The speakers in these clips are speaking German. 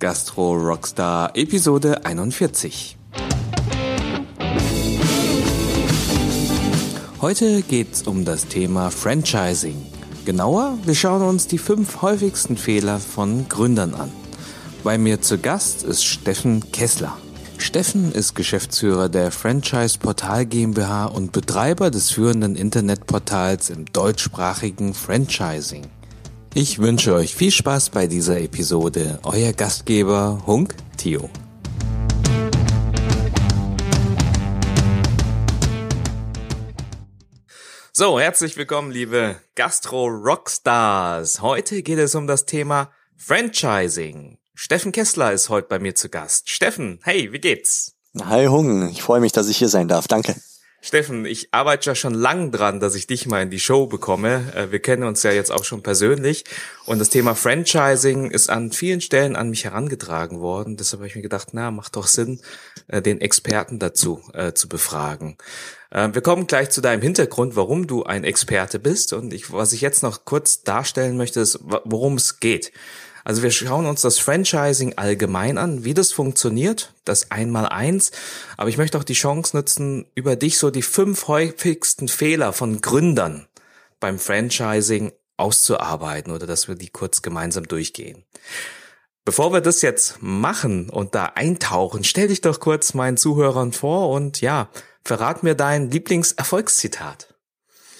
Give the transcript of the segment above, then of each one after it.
Gastro Rockstar Episode 41. Heute geht's um das Thema Franchising. Genauer, wir schauen uns die fünf häufigsten Fehler von Gründern an. Bei mir zu Gast ist Steffen Kessler. Steffen ist Geschäftsführer der Franchise Portal GmbH und Betreiber des führenden Internetportals im deutschsprachigen Franchising. Ich wünsche euch viel Spaß bei dieser Episode. Euer Gastgeber Hunk Theo. So, herzlich willkommen, liebe Gastro-Rockstars. Heute geht es um das Thema Franchising. Steffen Kessler ist heute bei mir zu Gast. Steffen, hey, wie geht's? Hi Hung, ich freue mich, dass ich hier sein darf. Danke. Steffen, ich arbeite ja schon lang dran, dass ich dich mal in die Show bekomme. Äh, wir kennen uns ja jetzt auch schon persönlich. Und das Thema Franchising ist an vielen Stellen an mich herangetragen worden. Deshalb habe ich mir gedacht, na, macht doch Sinn, äh, den Experten dazu äh, zu befragen. Äh, wir kommen gleich zu deinem Hintergrund, warum du ein Experte bist. Und ich, was ich jetzt noch kurz darstellen möchte, ist, worum es geht. Also wir schauen uns das Franchising allgemein an, wie das funktioniert, das Einmaleins. Aber ich möchte auch die Chance nutzen, über dich so die fünf häufigsten Fehler von Gründern beim Franchising auszuarbeiten oder dass wir die kurz gemeinsam durchgehen. Bevor wir das jetzt machen und da eintauchen, stell dich doch kurz meinen Zuhörern vor und ja, verrat mir dein Lieblingserfolgszitat.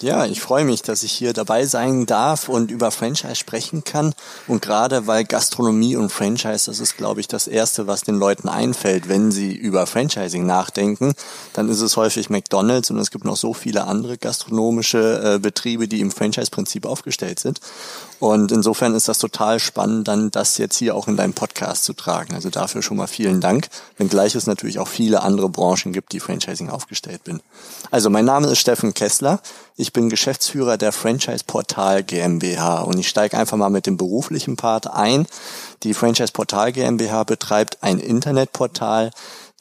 Ja, ich freue mich, dass ich hier dabei sein darf und über Franchise sprechen kann. Und gerade weil Gastronomie und Franchise, das ist, glaube ich, das Erste, was den Leuten einfällt, wenn sie über Franchising nachdenken, dann ist es häufig McDonald's und es gibt noch so viele andere gastronomische äh, Betriebe, die im Franchise-Prinzip aufgestellt sind. Und insofern ist das total spannend, dann das jetzt hier auch in deinem Podcast zu tragen. Also dafür schon mal vielen Dank, wenngleich es natürlich auch viele andere Branchen gibt, die Franchising aufgestellt bin. Also mein Name ist Steffen Kessler. Ich bin Geschäftsführer der Franchise Portal GmbH und ich steige einfach mal mit dem beruflichen Part ein. Die Franchise Portal GmbH betreibt ein Internetportal,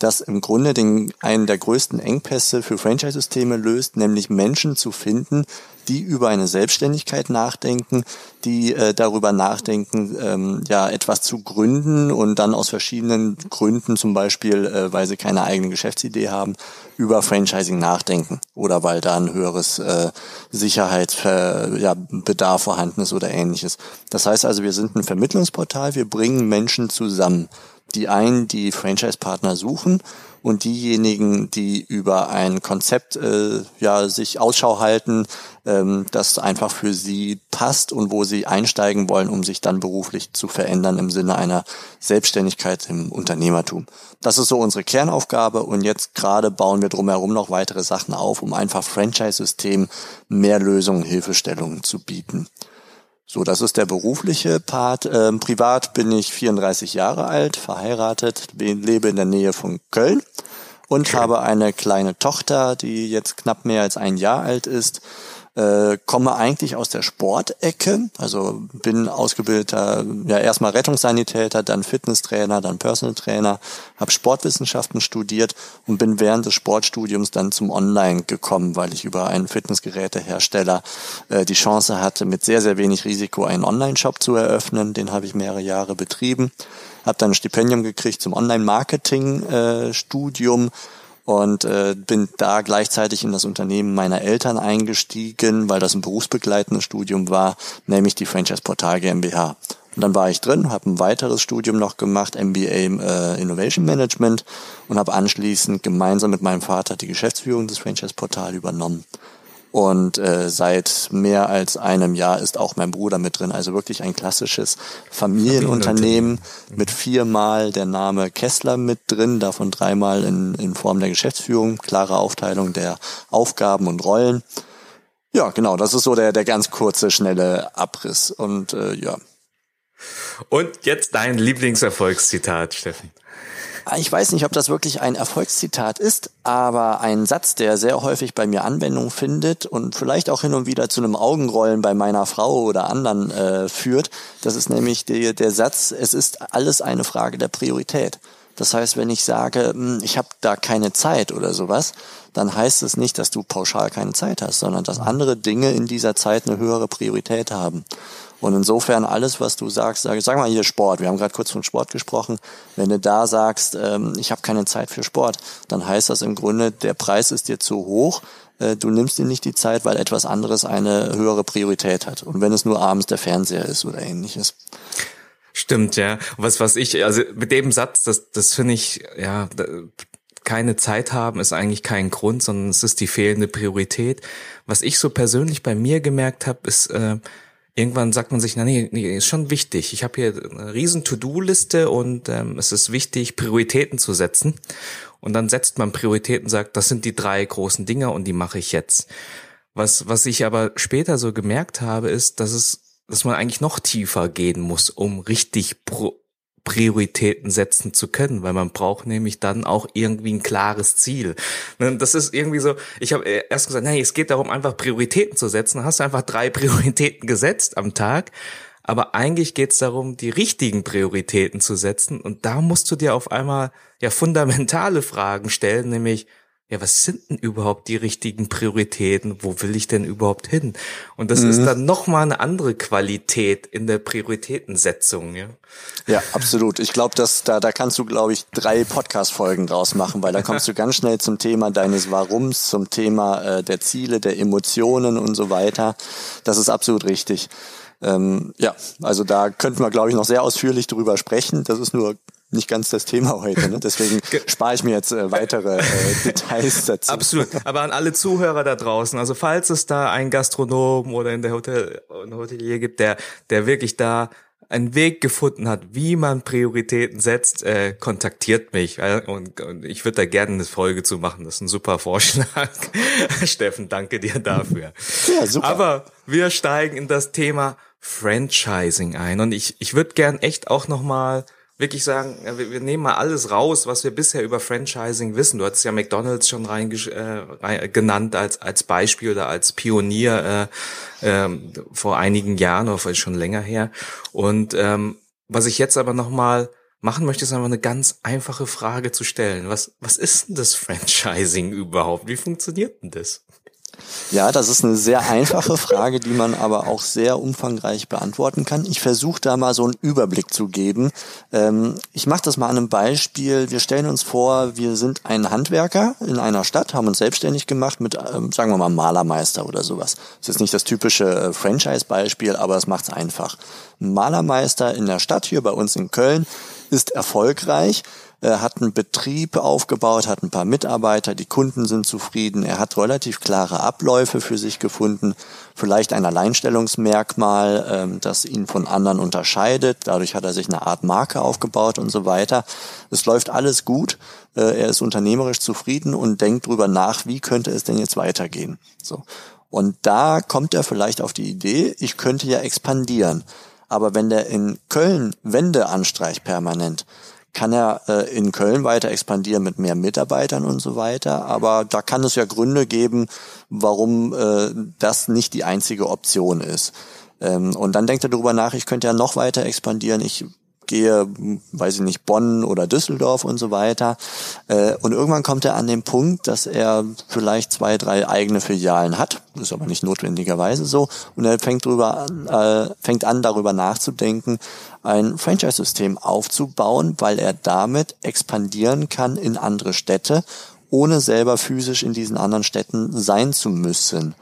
das im Grunde den, einen der größten Engpässe für Franchise-Systeme löst, nämlich Menschen zu finden, die über eine Selbstständigkeit nachdenken, die äh, darüber nachdenken, ähm, ja etwas zu gründen und dann aus verschiedenen Gründen, zum Beispiel, äh, weil sie keine eigene Geschäftsidee haben, über Franchising nachdenken oder weil da ein höheres äh, Sicherheitsbedarf ja, vorhanden ist oder ähnliches. Das heißt also, wir sind ein Vermittlungsportal, wir bringen Menschen zusammen. Die einen, die Franchise-Partner suchen und diejenigen, die über ein Konzept äh, ja sich Ausschau halten, ähm, das einfach für sie passt und wo sie einsteigen wollen, um sich dann beruflich zu verändern im Sinne einer Selbstständigkeit im Unternehmertum. Das ist so unsere Kernaufgabe und jetzt gerade bauen wir drumherum noch weitere Sachen auf, um einfach Franchise-System mehr Lösungen, Hilfestellungen zu bieten. So, das ist der berufliche Part. Ähm, privat bin ich 34 Jahre alt, verheiratet, lebe in der Nähe von Köln und Schön. habe eine kleine Tochter, die jetzt knapp mehr als ein Jahr alt ist äh, komme eigentlich aus der Sportecke, also bin ausgebildeter, ja erstmal Rettungssanitäter, dann Fitnesstrainer, dann Personal Trainer, habe Sportwissenschaften studiert und bin während des Sportstudiums dann zum Online gekommen, weil ich über einen Fitnessgerätehersteller äh, die Chance hatte, mit sehr, sehr wenig Risiko einen Online-Shop zu eröffnen. Den habe ich mehrere Jahre betrieben, habe dann ein Stipendium gekriegt zum Online-Marketing-Studium. Äh, und äh, bin da gleichzeitig in das Unternehmen meiner Eltern eingestiegen, weil das ein berufsbegleitendes Studium war, nämlich die Franchise Portal GmbH. Und dann war ich drin, habe ein weiteres Studium noch gemacht, MBA äh, Innovation Management und habe anschließend gemeinsam mit meinem Vater die Geschäftsführung des Franchise Portal übernommen. Und äh, seit mehr als einem Jahr ist auch mein Bruder mit drin. Also wirklich ein klassisches Familienunternehmen mit viermal der Name Kessler mit drin, davon dreimal in, in Form der Geschäftsführung, klare Aufteilung der Aufgaben und Rollen. Ja, genau, das ist so der, der ganz kurze, schnelle Abriss. Und äh, ja. Und jetzt dein Lieblingserfolgszitat, Steffen. Ich weiß nicht, ob das wirklich ein Erfolgszitat ist, aber ein Satz, der sehr häufig bei mir Anwendung findet und vielleicht auch hin und wieder zu einem Augenrollen bei meiner Frau oder anderen äh, führt. Das ist nämlich die, der Satz, es ist alles eine Frage der Priorität. Das heißt, wenn ich sage, hm, ich habe da keine Zeit oder sowas, dann heißt es nicht, dass du pauschal keine Zeit hast, sondern dass andere Dinge in dieser Zeit eine höhere Priorität haben. Und insofern alles, was du sagst, sag, sag mal hier Sport. Wir haben gerade kurz von Sport gesprochen. Wenn du da sagst, ähm, ich habe keine Zeit für Sport, dann heißt das im Grunde, der Preis ist dir zu hoch. Äh, du nimmst dir nicht die Zeit, weil etwas anderes eine höhere Priorität hat. Und wenn es nur abends der Fernseher ist oder ähnliches. Stimmt, ja. Was, was ich, also mit dem Satz, das, das finde ich, ja, keine Zeit haben ist eigentlich kein Grund, sondern es ist die fehlende Priorität. Was ich so persönlich bei mir gemerkt habe, ist, äh, irgendwann sagt man sich, na nee, nee, ist schon wichtig. Ich habe hier eine riesen To-Do-Liste und ähm, es ist wichtig, Prioritäten zu setzen. Und dann setzt man Prioritäten, sagt, das sind die drei großen Dinge und die mache ich jetzt. Was, was ich aber später so gemerkt habe, ist, dass es, dass man eigentlich noch tiefer gehen muss, um richtig pro Prioritäten setzen zu können, weil man braucht nämlich dann auch irgendwie ein klares Ziel. Ne, das ist irgendwie so, ich habe erst gesagt, nee, es geht darum, einfach Prioritäten zu setzen. Hast du einfach drei Prioritäten gesetzt am Tag. Aber eigentlich geht es darum, die richtigen Prioritäten zu setzen. Und da musst du dir auf einmal ja fundamentale Fragen stellen, nämlich, ja, was sind denn überhaupt die richtigen Prioritäten? Wo will ich denn überhaupt hin? Und das mhm. ist dann nochmal eine andere Qualität in der Prioritätensetzung, ja. Ja, absolut. Ich glaube, dass da, da kannst du, glaube ich, drei Podcast-Folgen draus machen, weil da kommst du ganz schnell zum Thema deines Warums, zum Thema äh, der Ziele, der Emotionen und so weiter. Das ist absolut richtig. Ähm, ja, also da könnten wir, glaube ich, noch sehr ausführlich drüber sprechen. Das ist nur nicht ganz das Thema heute. Ne? Deswegen spare ich mir jetzt äh, weitere äh, Details dazu. Absolut. Aber an alle Zuhörer da draußen, also falls es da einen Gastronom oder in der Hotel, ein Hotelier gibt, der, der wirklich da einen Weg gefunden hat, wie man Prioritäten setzt, äh, kontaktiert mich. Und, und ich würde da gerne eine Folge zu machen. Das ist ein super Vorschlag. Steffen, danke dir dafür. Ja, super. Aber wir steigen in das Thema Franchising ein. Und ich, ich würde gern echt auch nochmal wirklich sagen, wir, nehmen mal alles raus, was wir bisher über Franchising wissen. Du hattest ja McDonald's schon rein, äh, genannt als als Beispiel oder als Pionier äh, äh, vor einigen Jahren oder schon länger her. Und ähm, was ich jetzt aber noch mal machen möchte, ist einfach eine ganz einfache Frage zu stellen. Was was ist denn das Franchising überhaupt? Wie funktioniert denn das? Ja, das ist eine sehr einfache Frage, die man aber auch sehr umfangreich beantworten kann. Ich versuche da mal so einen Überblick zu geben. Ähm, ich mache das mal an einem Beispiel. Wir stellen uns vor, wir sind ein Handwerker in einer Stadt, haben uns selbstständig gemacht mit, ähm, sagen wir mal, Malermeister oder sowas. Das ist nicht das typische äh, Franchise-Beispiel, aber es macht es einfach. Ein Malermeister in der Stadt hier bei uns in Köln ist erfolgreich er hat einen Betrieb aufgebaut, hat ein paar Mitarbeiter, die Kunden sind zufrieden, er hat relativ klare Abläufe für sich gefunden, vielleicht ein Alleinstellungsmerkmal, ähm, das ihn von anderen unterscheidet, dadurch hat er sich eine Art Marke aufgebaut und so weiter. Es läuft alles gut, äh, er ist unternehmerisch zufrieden und denkt drüber nach, wie könnte es denn jetzt weitergehen. So. Und da kommt er vielleicht auf die Idee, ich könnte ja expandieren. Aber wenn der in Köln Wände anstreicht permanent, kann er äh, in Köln weiter expandieren mit mehr Mitarbeitern und so weiter. Aber da kann es ja Gründe geben, warum äh, das nicht die einzige Option ist. Ähm, und dann denkt er darüber nach, ich könnte ja noch weiter expandieren. Ich gehe, weiß ich nicht, Bonn oder Düsseldorf und so weiter. Äh, und irgendwann kommt er an den Punkt, dass er vielleicht zwei, drei eigene Filialen hat. Ist aber nicht notwendigerweise so. Und er fängt drüber an, äh, fängt an, darüber nachzudenken, ein Franchise-System aufzubauen, weil er damit expandieren kann in andere Städte, ohne selber physisch in diesen anderen Städten sein zu müssen.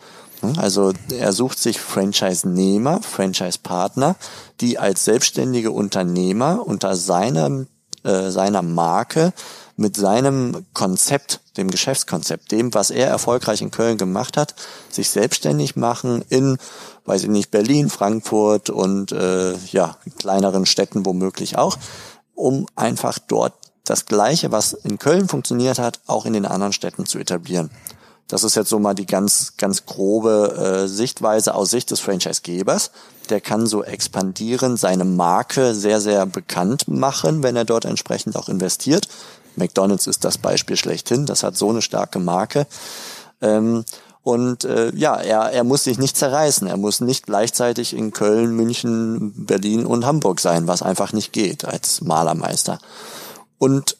Also er sucht sich Franchise-Nehmer, Franchise-Partner, die als selbstständige Unternehmer unter seinem, äh, seiner Marke mit seinem Konzept, dem Geschäftskonzept, dem, was er erfolgreich in Köln gemacht hat, sich selbstständig machen in, weiß ich nicht, Berlin, Frankfurt und äh, ja, kleineren Städten womöglich auch, um einfach dort das Gleiche, was in Köln funktioniert hat, auch in den anderen Städten zu etablieren. Das ist jetzt so mal die ganz, ganz grobe äh, Sichtweise aus Sicht des Franchise-Gebers. Der kann so expandieren, seine Marke sehr, sehr bekannt machen, wenn er dort entsprechend auch investiert. McDonald's ist das Beispiel schlechthin. Das hat so eine starke Marke. Ähm, und äh, ja, er, er muss sich nicht zerreißen. Er muss nicht gleichzeitig in Köln, München, Berlin und Hamburg sein, was einfach nicht geht als Malermeister. Und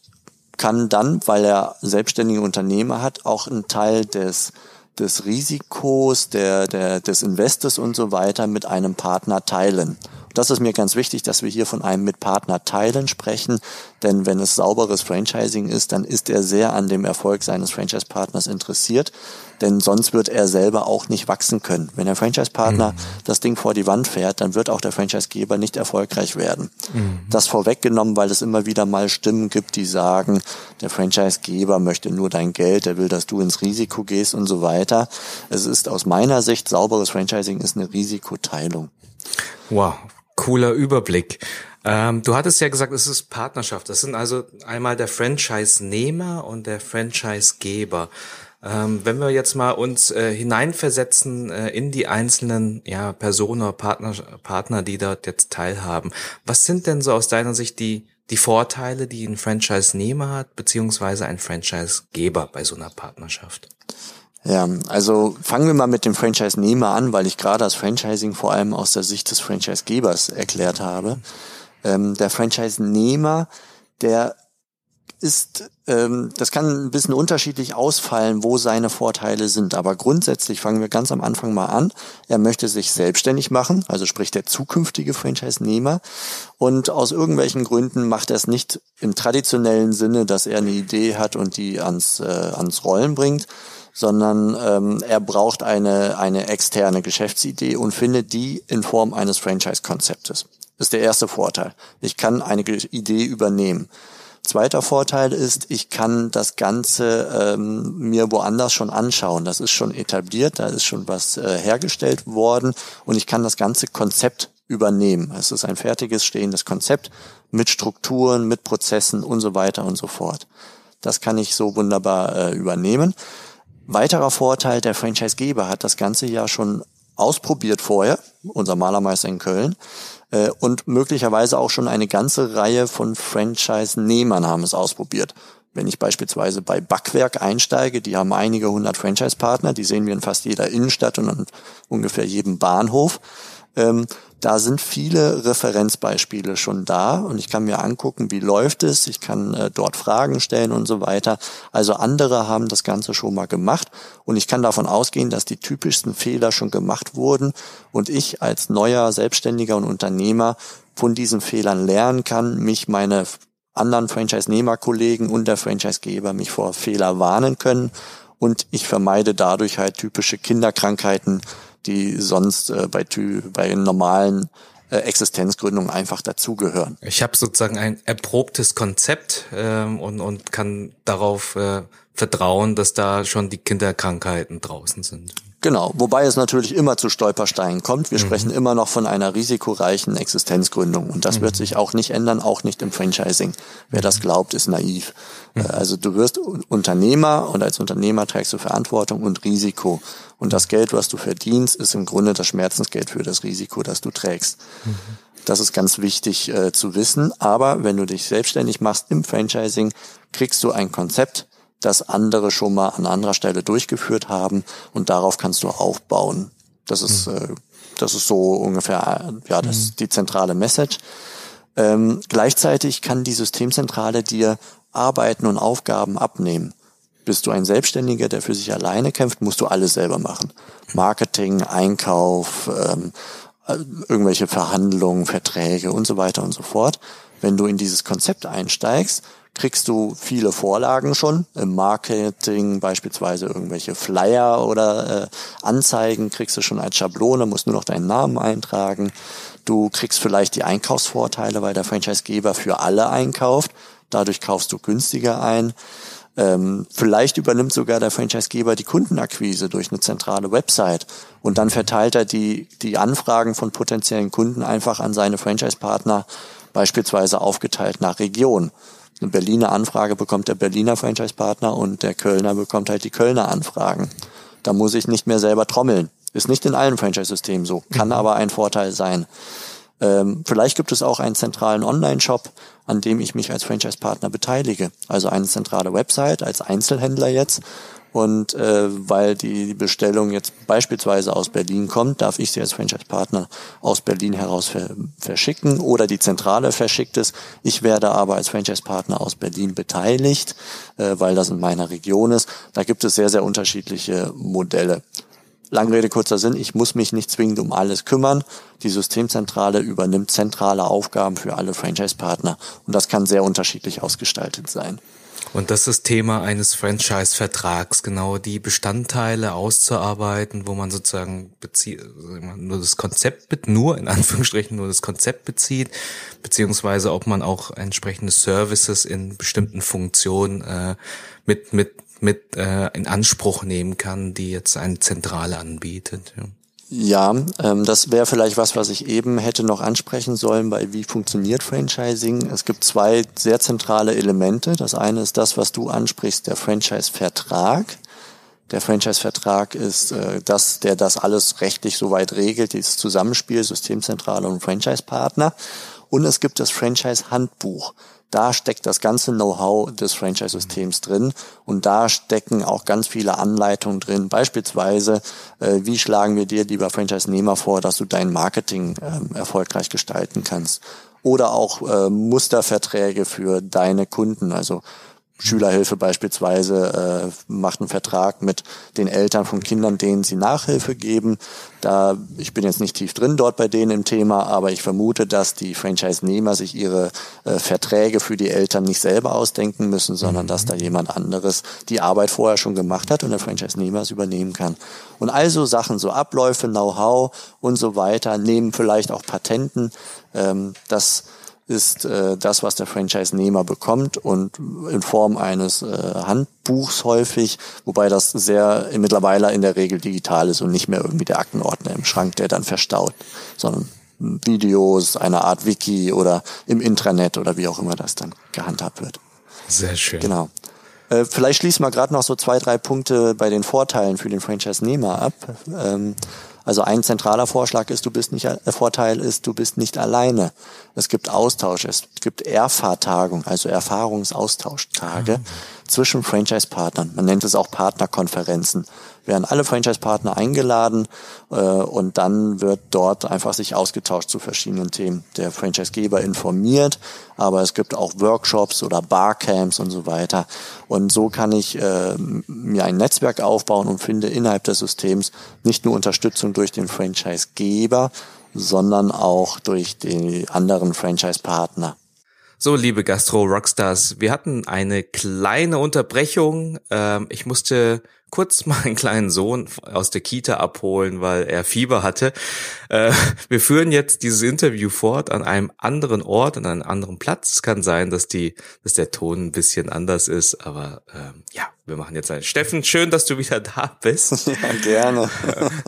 kann dann, weil er selbstständige Unternehmer hat, auch einen Teil des des Risikos, der, der, des Investors und so weiter mit einem Partner teilen. Das ist mir ganz wichtig, dass wir hier von einem mit Partner teilen sprechen, denn wenn es sauberes Franchising ist, dann ist er sehr an dem Erfolg seines Franchise-Partners interessiert, denn sonst wird er selber auch nicht wachsen können. Wenn der Franchise-Partner mhm. das Ding vor die Wand fährt, dann wird auch der Franchise-Geber nicht erfolgreich werden. Mhm. Das vorweggenommen, weil es immer wieder mal Stimmen gibt, die sagen, der Franchise-Geber möchte nur dein Geld, er will, dass du ins Risiko gehst und so weiter. Es ist aus meiner Sicht, sauberes Franchising ist eine Risikoteilung. Wow, cooler Überblick. Ähm, du hattest ja gesagt, es ist Partnerschaft. Das sind also einmal der Franchise-Nehmer und der Franchise-Geber. Ähm, wenn wir jetzt mal uns äh, hineinversetzen äh, in die einzelnen ja, Personen oder Partner, Partner, die dort jetzt teilhaben, was sind denn so aus deiner Sicht die, die Vorteile, die ein Franchise-Nehmer hat, beziehungsweise ein Franchise-Geber bei so einer Partnerschaft? Ja, also fangen wir mal mit dem Franchise-Nehmer an, weil ich gerade das Franchising vor allem aus der Sicht des Franchise-Gebers erklärt habe. Ähm, der Franchise-Nehmer, der ist, ähm, das kann ein bisschen unterschiedlich ausfallen, wo seine Vorteile sind. Aber grundsätzlich fangen wir ganz am Anfang mal an. Er möchte sich selbstständig machen, also sprich der zukünftige Franchise-Nehmer. Und aus irgendwelchen Gründen macht er es nicht im traditionellen Sinne, dass er eine Idee hat und die ans, äh, ans Rollen bringt, sondern ähm, er braucht eine, eine externe Geschäftsidee und findet die in Form eines Franchise-Konzeptes. Ist der erste Vorteil. Ich kann eine Idee übernehmen. Zweiter Vorteil ist, ich kann das Ganze ähm, mir woanders schon anschauen. Das ist schon etabliert, da ist schon was äh, hergestellt worden und ich kann das ganze Konzept übernehmen. Es ist ein fertiges stehendes Konzept mit Strukturen, mit Prozessen und so weiter und so fort. Das kann ich so wunderbar äh, übernehmen. Weiterer Vorteil, der Franchisegeber hat das ganze ja schon ausprobiert vorher, unser Malermeister in Köln, äh, und möglicherweise auch schon eine ganze Reihe von Franchise-Nehmern haben es ausprobiert. Wenn ich beispielsweise bei Backwerk einsteige, die haben einige hundert Franchise-Partner, die sehen wir in fast jeder Innenstadt und an ungefähr jedem Bahnhof. Ähm, da sind viele Referenzbeispiele schon da und ich kann mir angucken, wie läuft es, ich kann äh, dort Fragen stellen und so weiter. Also andere haben das Ganze schon mal gemacht und ich kann davon ausgehen, dass die typischsten Fehler schon gemacht wurden und ich als neuer Selbstständiger und Unternehmer von diesen Fehlern lernen kann, mich meine anderen Franchise-Nehmer-Kollegen und der Franchise-Geber mich vor Fehler warnen können und ich vermeide dadurch halt typische Kinderkrankheiten, die sonst äh, bei, bei normalen äh, Existenzgründungen einfach dazugehören. Ich habe sozusagen ein erprobtes Konzept ähm, und, und kann darauf äh, vertrauen, dass da schon die Kinderkrankheiten draußen sind. Genau, wobei es natürlich immer zu Stolpersteinen kommt. Wir mhm. sprechen immer noch von einer risikoreichen Existenzgründung und das mhm. wird sich auch nicht ändern, auch nicht im Franchising. Wer das glaubt, ist naiv. Mhm. Äh, also du wirst Unternehmer und als Unternehmer trägst du Verantwortung und Risiko. Und das Geld, was du verdienst, ist im Grunde das Schmerzensgeld für das Risiko, das du trägst. Mhm. Das ist ganz wichtig äh, zu wissen. Aber wenn du dich selbstständig machst im Franchising, kriegst du ein Konzept, das andere schon mal an anderer Stelle durchgeführt haben und darauf kannst du aufbauen. Das ist, mhm. äh, das ist so ungefähr ja das mhm. die zentrale Message. Ähm, gleichzeitig kann die Systemzentrale dir Arbeiten und Aufgaben abnehmen. Bist du ein Selbstständiger, der für sich alleine kämpft, musst du alles selber machen. Marketing, Einkauf, ähm, äh, irgendwelche Verhandlungen, Verträge und so weiter und so fort. Wenn du in dieses Konzept einsteigst, kriegst du viele Vorlagen schon im Marketing, beispielsweise irgendwelche Flyer oder äh, Anzeigen kriegst du schon als Schablone, musst nur noch deinen Namen eintragen. Du kriegst vielleicht die Einkaufsvorteile, weil der Franchisegeber für alle einkauft. Dadurch kaufst du günstiger ein. Ähm, vielleicht übernimmt sogar der Franchisegeber die Kundenakquise durch eine zentrale Website und dann verteilt er die, die Anfragen von potenziellen Kunden einfach an seine Franchise-Partner, beispielsweise aufgeteilt nach Region eine Berliner Anfrage bekommt der Berliner Franchise-Partner und der Kölner bekommt halt die Kölner Anfragen. Da muss ich nicht mehr selber trommeln. Ist nicht in allen Franchise-Systemen so, kann aber ein Vorteil sein. Ähm, vielleicht gibt es auch einen zentralen Online-Shop, an dem ich mich als Franchise-Partner beteilige. Also eine zentrale Website als Einzelhändler jetzt, Und äh, weil die Bestellung jetzt beispielsweise aus Berlin kommt, darf ich sie als Franchise-Partner aus Berlin heraus ver verschicken oder die Zentrale verschickt es. Ich werde aber als Franchise-Partner aus Berlin beteiligt, äh, weil das in meiner Region ist. Da gibt es sehr, sehr unterschiedliche Modelle. Lange Rede, kurzer Sinn, ich muss mich nicht zwingend um alles kümmern. Die Systemzentrale übernimmt zentrale Aufgaben für alle Franchise-Partner und das kann sehr unterschiedlich ausgestaltet sein. Und das ist Thema eines Franchise-Vertrags, genau die Bestandteile auszuarbeiten, wo man sozusagen bezieht, nur das Konzept, nur in Anführungsstrichen nur das Konzept bezieht, beziehungsweise ob man auch entsprechende Services in bestimmten Funktionen äh, mit mit mit äh, in Anspruch nehmen kann, die jetzt eine Zentrale anbietet. Ja. Ja, ähm, das wäre vielleicht was, was ich eben hätte noch ansprechen sollen bei wie funktioniert Franchising. Es gibt zwei sehr zentrale Elemente. Das eine ist das, was du ansprichst, der Franchise-Vertrag. Der Franchise-Vertrag ist äh, das, der das alles rechtlich soweit regelt, dieses Zusammenspiel Systemzentrale und Franchise-Partner. Und es gibt das Franchise-Handbuch. Da steckt das ganze Know-how des Franchise-Systems drin und da stecken auch ganz viele Anleitungen drin. Beispielsweise, äh, wie schlagen wir dir, lieber Franchise-Nehmer, vor, dass du dein Marketing äh, erfolgreich gestalten kannst. Oder auch äh, Musterverträge für deine Kunden. Also Schülerhilfe beispielsweise äh, macht einen Vertrag mit den Eltern von Kindern, denen sie Nachhilfe geben. Da ich bin jetzt nicht tief drin dort bei denen im Thema, aber ich vermute, dass die Franchise-Nehmer sich ihre äh, Verträge für die Eltern nicht selber ausdenken müssen, sondern mhm. dass da jemand anderes die Arbeit vorher schon gemacht hat und der Franchise-Nehmer es übernehmen kann. Und also Sachen, so Abläufe, Know-how und so weiter, nehmen vielleicht auch Patenten. Ähm, das ist äh, das, was der Franchise-Nehmer bekommt und in Form eines äh, Handbuchs häufig, wobei das sehr mittlerweile in der Regel digital ist und nicht mehr irgendwie der Aktenordner im Schrank, der dann verstaut, sondern Videos, eine Art Wiki oder im Intranet oder wie auch immer das dann gehandhabt wird. Sehr schön. Genau. Äh, vielleicht schließen wir gerade noch so zwei, drei Punkte bei den Vorteilen für den Franchise-Nehmer ab. Ähm, also ein zentraler Vorschlag ist, du bist nicht, der Vorteil ist, du bist nicht alleine. Es gibt Austausch, es gibt Erfahrtagung, also Erfahrungsaustauschtage mhm. Zwischen Franchise-Partnern. Man nennt es auch Partnerkonferenzen werden alle Franchise-Partner eingeladen äh, und dann wird dort einfach sich ausgetauscht zu verschiedenen Themen. Der Franchise-Geber informiert, aber es gibt auch Workshops oder Barcamps und so weiter. Und so kann ich äh, mir ein Netzwerk aufbauen und finde innerhalb des Systems nicht nur Unterstützung durch den Franchise-Geber, sondern auch durch die anderen Franchise-Partner. So, liebe Gastro-Rockstars, wir hatten eine kleine Unterbrechung. Ähm, ich musste kurz meinen kleinen Sohn aus der Kita abholen, weil er Fieber hatte. Äh, wir führen jetzt dieses Interview fort an einem anderen Ort, an einem anderen Platz. Es kann sein, dass die, dass der Ton ein bisschen anders ist, aber ähm, ja, wir machen jetzt ein. Steffen, schön, dass du wieder da bist. Ja, gerne.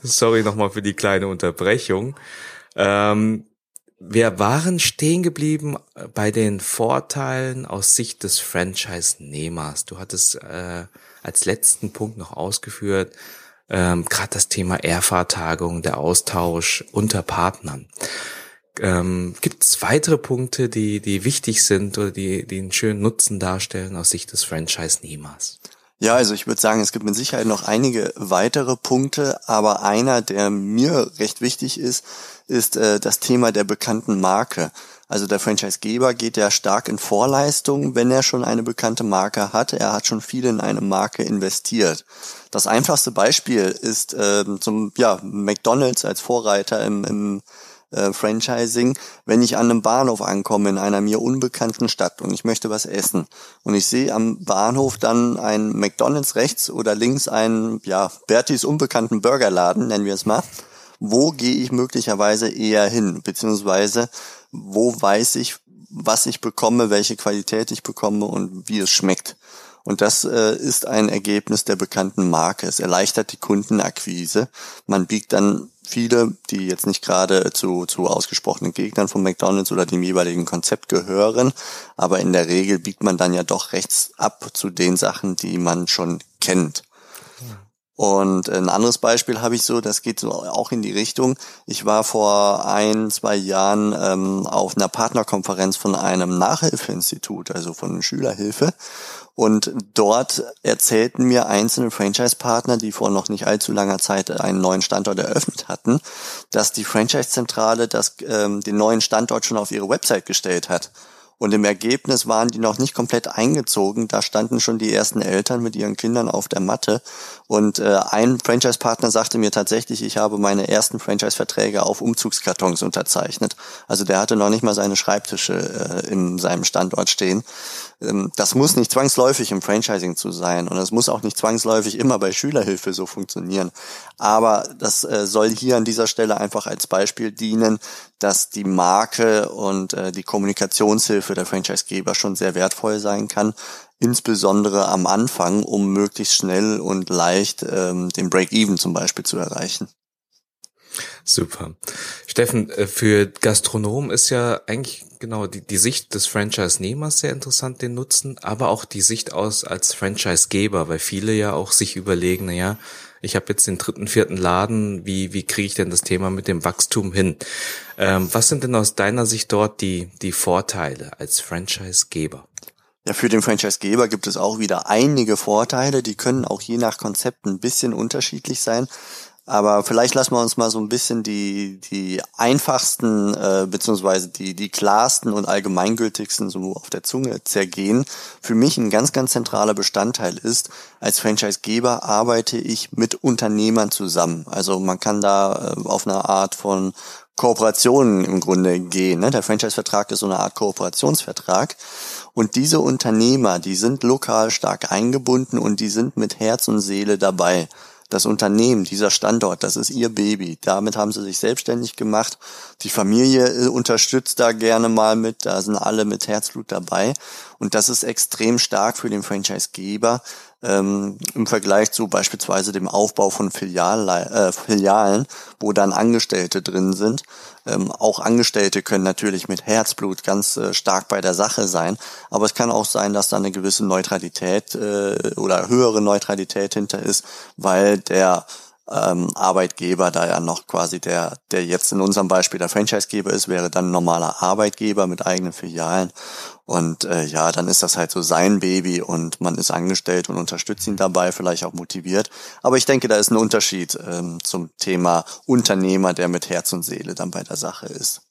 Sorry nochmal für die kleine Unterbrechung. Ähm, wir waren stehen geblieben bei den Vorteilen aus Sicht des Franchise-Nehmers. Du hattest äh, als letzten Punkt noch ausgeführt, ähm, gerade das Thema Erfahrtagung, der Austausch unter Partnern. Ähm, Gibt es weitere Punkte, die, die wichtig sind oder die, die einen schönen Nutzen darstellen aus Sicht des Franchise-Nehmers? Ja, also ich würde sagen, es gibt mit Sicherheit noch einige weitere Punkte, aber einer, der mir recht wichtig ist, ist äh, das Thema der bekannten Marke. Also der Franchisegeber geht ja stark in Vorleistung, wenn er schon eine bekannte Marke hat. Er hat schon viel in eine Marke investiert. Das einfachste Beispiel ist äh, zum ja McDonald's als Vorreiter im, im äh, Franchising, wenn ich an einem Bahnhof ankomme in einer mir unbekannten Stadt und ich möchte was essen und ich sehe am Bahnhof dann ein McDonald's rechts oder links einen ja Bertis unbekannten Burgerladen, nennen wir es mal, wo gehe ich möglicherweise eher hin, beziehungsweise wo weiß ich, was ich bekomme, welche Qualität ich bekomme und wie es schmeckt. Und das äh, ist ein Ergebnis der bekannten Marke. Es erleichtert die Kundenakquise. Man biegt dann viele, die jetzt nicht gerade zu, zu ausgesprochenen Gegnern von McDonald's oder dem jeweiligen Konzept gehören, aber in der Regel biegt man dann ja doch rechts ab zu den Sachen, die man schon kennt. Und ein anderes Beispiel habe ich so, das geht so auch in die Richtung. Ich war vor ein, zwei Jahren ähm, auf einer Partnerkonferenz von einem Nachhilfeinstitut, also von Schülerhilfe. Und dort erzählten mir einzelne Franchise-Partner, die vor noch nicht allzu langer Zeit einen neuen Standort eröffnet hatten, dass die Franchise-Zentrale das, ähm, den neuen Standort schon auf ihre Website gestellt hat. Und im Ergebnis waren die noch nicht komplett eingezogen. Da standen schon die ersten Eltern mit ihren Kindern auf der Matte. Und äh, ein Franchise-Partner sagte mir tatsächlich, ich habe meine ersten Franchise-Verträge auf Umzugskartons unterzeichnet. Also der hatte noch nicht mal seine Schreibtische äh, in seinem Standort stehen. Ähm, das muss nicht zwangsläufig im Franchising zu sein und es muss auch nicht zwangsläufig immer bei Schülerhilfe so funktionieren. Aber das äh, soll hier an dieser Stelle einfach als Beispiel dienen, dass die Marke und äh, die Kommunikationshilfe der Franchisegeber schon sehr wertvoll sein kann, insbesondere am Anfang, um möglichst schnell und leicht ähm, den Break-Even zum Beispiel zu erreichen. Super. Steffen, äh, für Gastronomen ist ja eigentlich genau die, die Sicht des Franchise-Nehmers sehr interessant, den Nutzen, aber auch die Sicht aus als Franchise-Geber, weil viele ja auch sich überlegen, na ja, ich habe jetzt den dritten, vierten Laden, wie, wie kriege ich denn das Thema mit dem Wachstum hin? Ähm, was sind denn aus deiner Sicht dort die, die Vorteile als Franchise-Geber? Ja, für den Franchise-Geber gibt es auch wieder einige Vorteile, die können auch je nach Konzept ein bisschen unterschiedlich sein. Aber vielleicht lassen wir uns mal so ein bisschen die, die einfachsten äh, beziehungsweise die, die klarsten und allgemeingültigsten so auf der Zunge zergehen. Für mich ein ganz, ganz zentraler Bestandteil ist, als Franchisegeber arbeite ich mit Unternehmern zusammen. Also man kann da äh, auf eine Art von Kooperationen im Grunde gehen. Ne? Der Franchise-Vertrag ist so eine Art Kooperationsvertrag. Und diese Unternehmer, die sind lokal stark eingebunden und die sind mit Herz und Seele dabei das Unternehmen, dieser Standort, das ist ihr Baby. Damit haben sie sich selbstständig gemacht. Die Familie äh, unterstützt da gerne mal mit, da sind alle mit Herzblut dabei. Und das ist extrem stark für den Franchisegeber ähm, im Vergleich zu beispielsweise dem Aufbau von Filial, äh, Filialen, wo dann Angestellte drin sind. Ähm, auch Angestellte können natürlich mit Herzblut ganz äh, stark bei der Sache sein, aber es kann auch sein, dass da eine gewisse Neutralität äh, oder höhere Neutralität hinter ist, weil der ähm, Arbeitgeber, da ja noch quasi der, der jetzt in unserem Beispiel der Franchisegeber ist, wäre dann normaler Arbeitgeber mit eigenen Filialen. Und äh, ja, dann ist das halt so sein Baby und man ist angestellt und unterstützt ihn dabei, vielleicht auch motiviert. Aber ich denke, da ist ein Unterschied ähm, zum Thema Unternehmer, der mit Herz und Seele dann bei der Sache ist.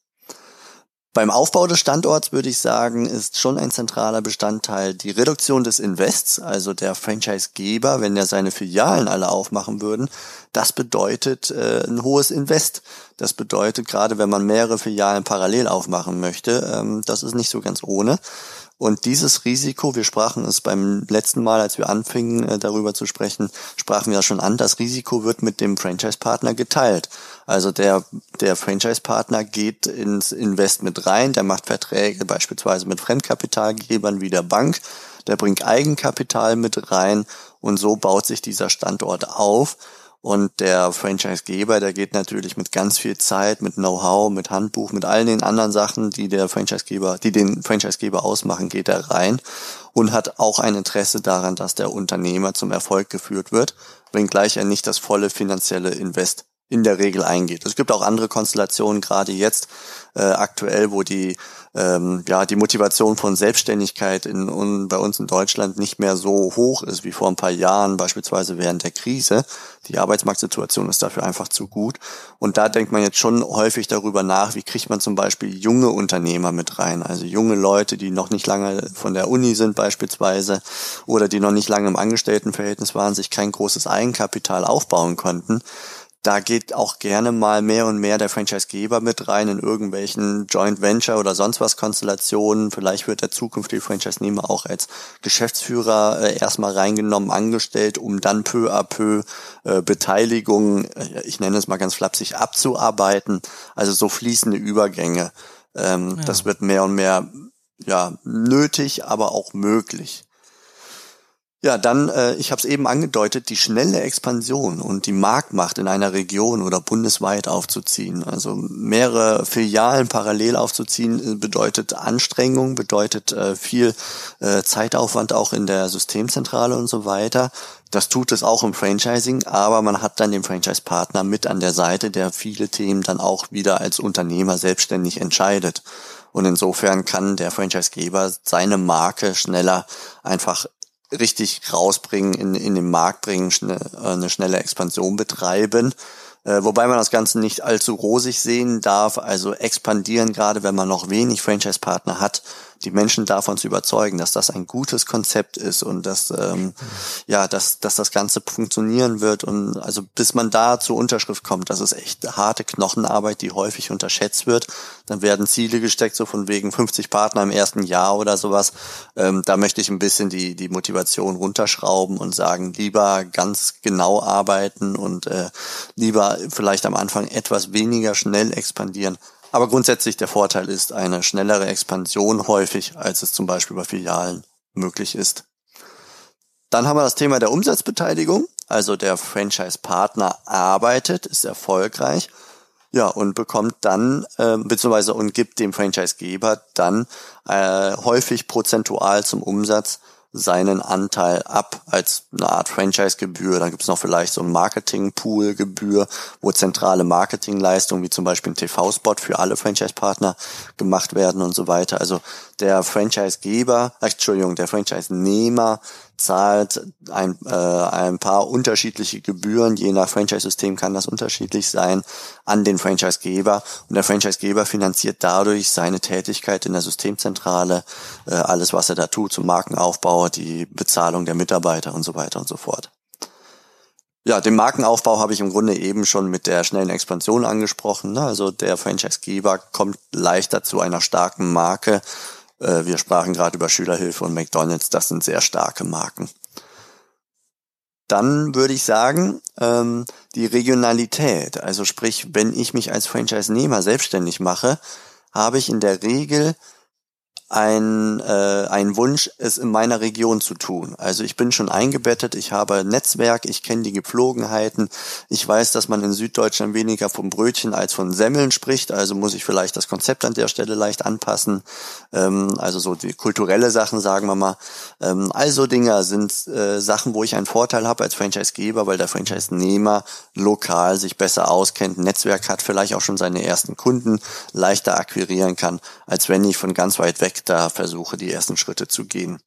Beim Aufbau des Standorts würde ich sagen, ist schon ein zentraler Bestandteil die Reduktion des Invests, also der Franchisegeber, wenn er seine Filialen alle aufmachen würden. Das bedeutet äh, ein hohes Invest. Das bedeutet, gerade wenn man mehrere Filialen parallel aufmachen möchte, ähm, das ist nicht so ganz ohne. Und dieses Risiko, wir sprachen es beim letzten Mal, als wir anfingen äh, darüber zu sprechen, sprachen wir schon an, das Risiko wird mit dem Franchise-Partner geteilt. Also der, der Franchise-Partner geht ins Invest mit rein, der macht Verträge beispielsweise mit Fremdkapitalgebern wie der Bank, der bringt Eigenkapital mit rein und so baut sich dieser Standort auf. Und der Franchisegeber, der geht natürlich mit ganz viel Zeit, mit Know-how, mit Handbuch, mit all den anderen Sachen, die der Franchisegeber, die den Franchisegeber ausmachen, geht er rein und hat auch ein Interesse daran, dass der Unternehmer zum Erfolg geführt wird, wenngleich er nicht das volle finanzielle Invest in der Regel eingeht. Es gibt auch andere Konstellationen, gerade jetzt äh, aktuell, wo die ähm, ja die Motivation von Selbstständigkeit in, un, bei uns in Deutschland nicht mehr so hoch ist wie vor ein paar Jahren, beispielsweise während der Krise. Die Arbeitsmarktsituation ist dafür einfach zu gut. Und da denkt man jetzt schon häufig darüber nach, wie kriegt man zum Beispiel junge Unternehmer mit rein, also junge Leute, die noch nicht lange von der Uni sind beispielsweise oder die noch nicht lange im Angestelltenverhältnis waren, sich kein großes Eigenkapital aufbauen konnten da geht auch gerne mal mehr und mehr der Franchisegeber mit rein in irgendwelchen Joint Venture oder sonst was Konstellationen. Vielleicht wird der zukünftige Franchise-Nehmer auch als Geschäftsführer äh, erstmal reingenommen, angestellt, um dann peu à peu äh, Beteiligung, äh, ich nenne es mal ganz flapsig, abzuarbeiten. Also so fließende Übergänge. Ähm, ja. Das wird mehr und mehr ja nötig, aber auch möglich. Ja, dann, äh, ich habe es eben angedeutet, die schnelle Expansion und die Marktmacht in einer Region oder bundesweit aufzuziehen. Also mehrere Filialen parallel aufzuziehen, äh, bedeutet Anstrengung, bedeutet äh, viel äh, Zeitaufwand auch in der Systemzentrale und so weiter. Das tut es auch im Franchising, aber man hat dann den Franchise-Partner mit an der Seite, der viele Themen dann auch wieder als Unternehmer selbstständig entscheidet. Und insofern kann der Franchisegeber seine Marke schneller einfach richtig rausbringen, in, in den Markt bringen, schnell, äh, eine schnelle Expansion betreiben. Äh, wobei man das Ganze nicht allzu rosig sehen darf, also expandieren, gerade wenn man noch wenig Franchise-Partner hat, die Menschen davon zu überzeugen, dass das ein gutes Konzept ist und dass ähm, ja, dass, dass das Ganze funktionieren wird und also bis man da zur Unterschrift kommt, das ist echt harte Knochenarbeit, die häufig unterschätzt wird. Dann werden Ziele gesteckt, so von wegen 50 Partner im ersten Jahr oder sowas. Ähm, da möchte ich ein bisschen die die Motivation runterschrauben und sagen, lieber ganz genau arbeiten und äh, lieber vielleicht am Anfang etwas weniger schnell expandieren aber grundsätzlich der Vorteil ist eine schnellere Expansion häufig, als es zum Beispiel bei Filialen möglich ist. Dann haben wir das Thema der Umsatzbeteiligung. Also der Franchise-Partner arbeitet, ist erfolgreich, ja, und bekommt dann, äh, beziehungsweise und gibt dem Franchise-Geber dann äh, häufig prozentual zum Umsatz seinen Anteil ab als eine Art Franchise-Gebühr. Dann gibt es noch vielleicht so ein Marketing-Pool-Gebühr, wo zentrale Marketingleistungen wie zum Beispiel ein TV-Spot für alle Franchise-Partner gemacht werden und so weiter. Also der Franchise-Geber, äh, Entschuldigung, der Franchise-Nehmer zahlt ein, äh, ein paar unterschiedliche Gebühren, je nach Franchise-System kann das unterschiedlich sein, an den Franchise-Geber. Und der Franchise-Geber finanziert dadurch seine Tätigkeit in der Systemzentrale, äh, alles, was er da tut, zum Markenaufbau, die Bezahlung der Mitarbeiter und so weiter und so fort. Ja, den Markenaufbau habe ich im Grunde eben schon mit der schnellen Expansion angesprochen. Ne? Also der Franchise-Geber kommt leichter zu einer starken Marke, äh, wir sprachen gerade über Schülerhilfe und McDonald's, das sind sehr starke Marken. Dann würde ich sagen, ähm, die Regionalität, also sprich, wenn ich mich als Franchise-Nehmer selbstständig mache, habe ich in der Regel ein, äh, ein Wunsch, es in meiner Region zu tun. Also ich bin schon eingebettet, ich habe Netzwerk, ich kenne die Gepflogenheiten, ich weiß, dass man in Süddeutschland weniger vom Brötchen als von Semmeln spricht, also muss ich vielleicht das Konzept an der Stelle leicht anpassen. Ähm, also so die kulturelle Sachen, sagen wir mal. Ähm, also Dinger sind äh, Sachen, wo ich einen Vorteil habe als Franchisegeber, weil der Franchise-Nehmer lokal sich besser auskennt, Netzwerk hat, vielleicht auch schon seine ersten Kunden leichter akquirieren kann, als wenn ich von ganz weit weg da versuche, die ersten Schritte zu gehen.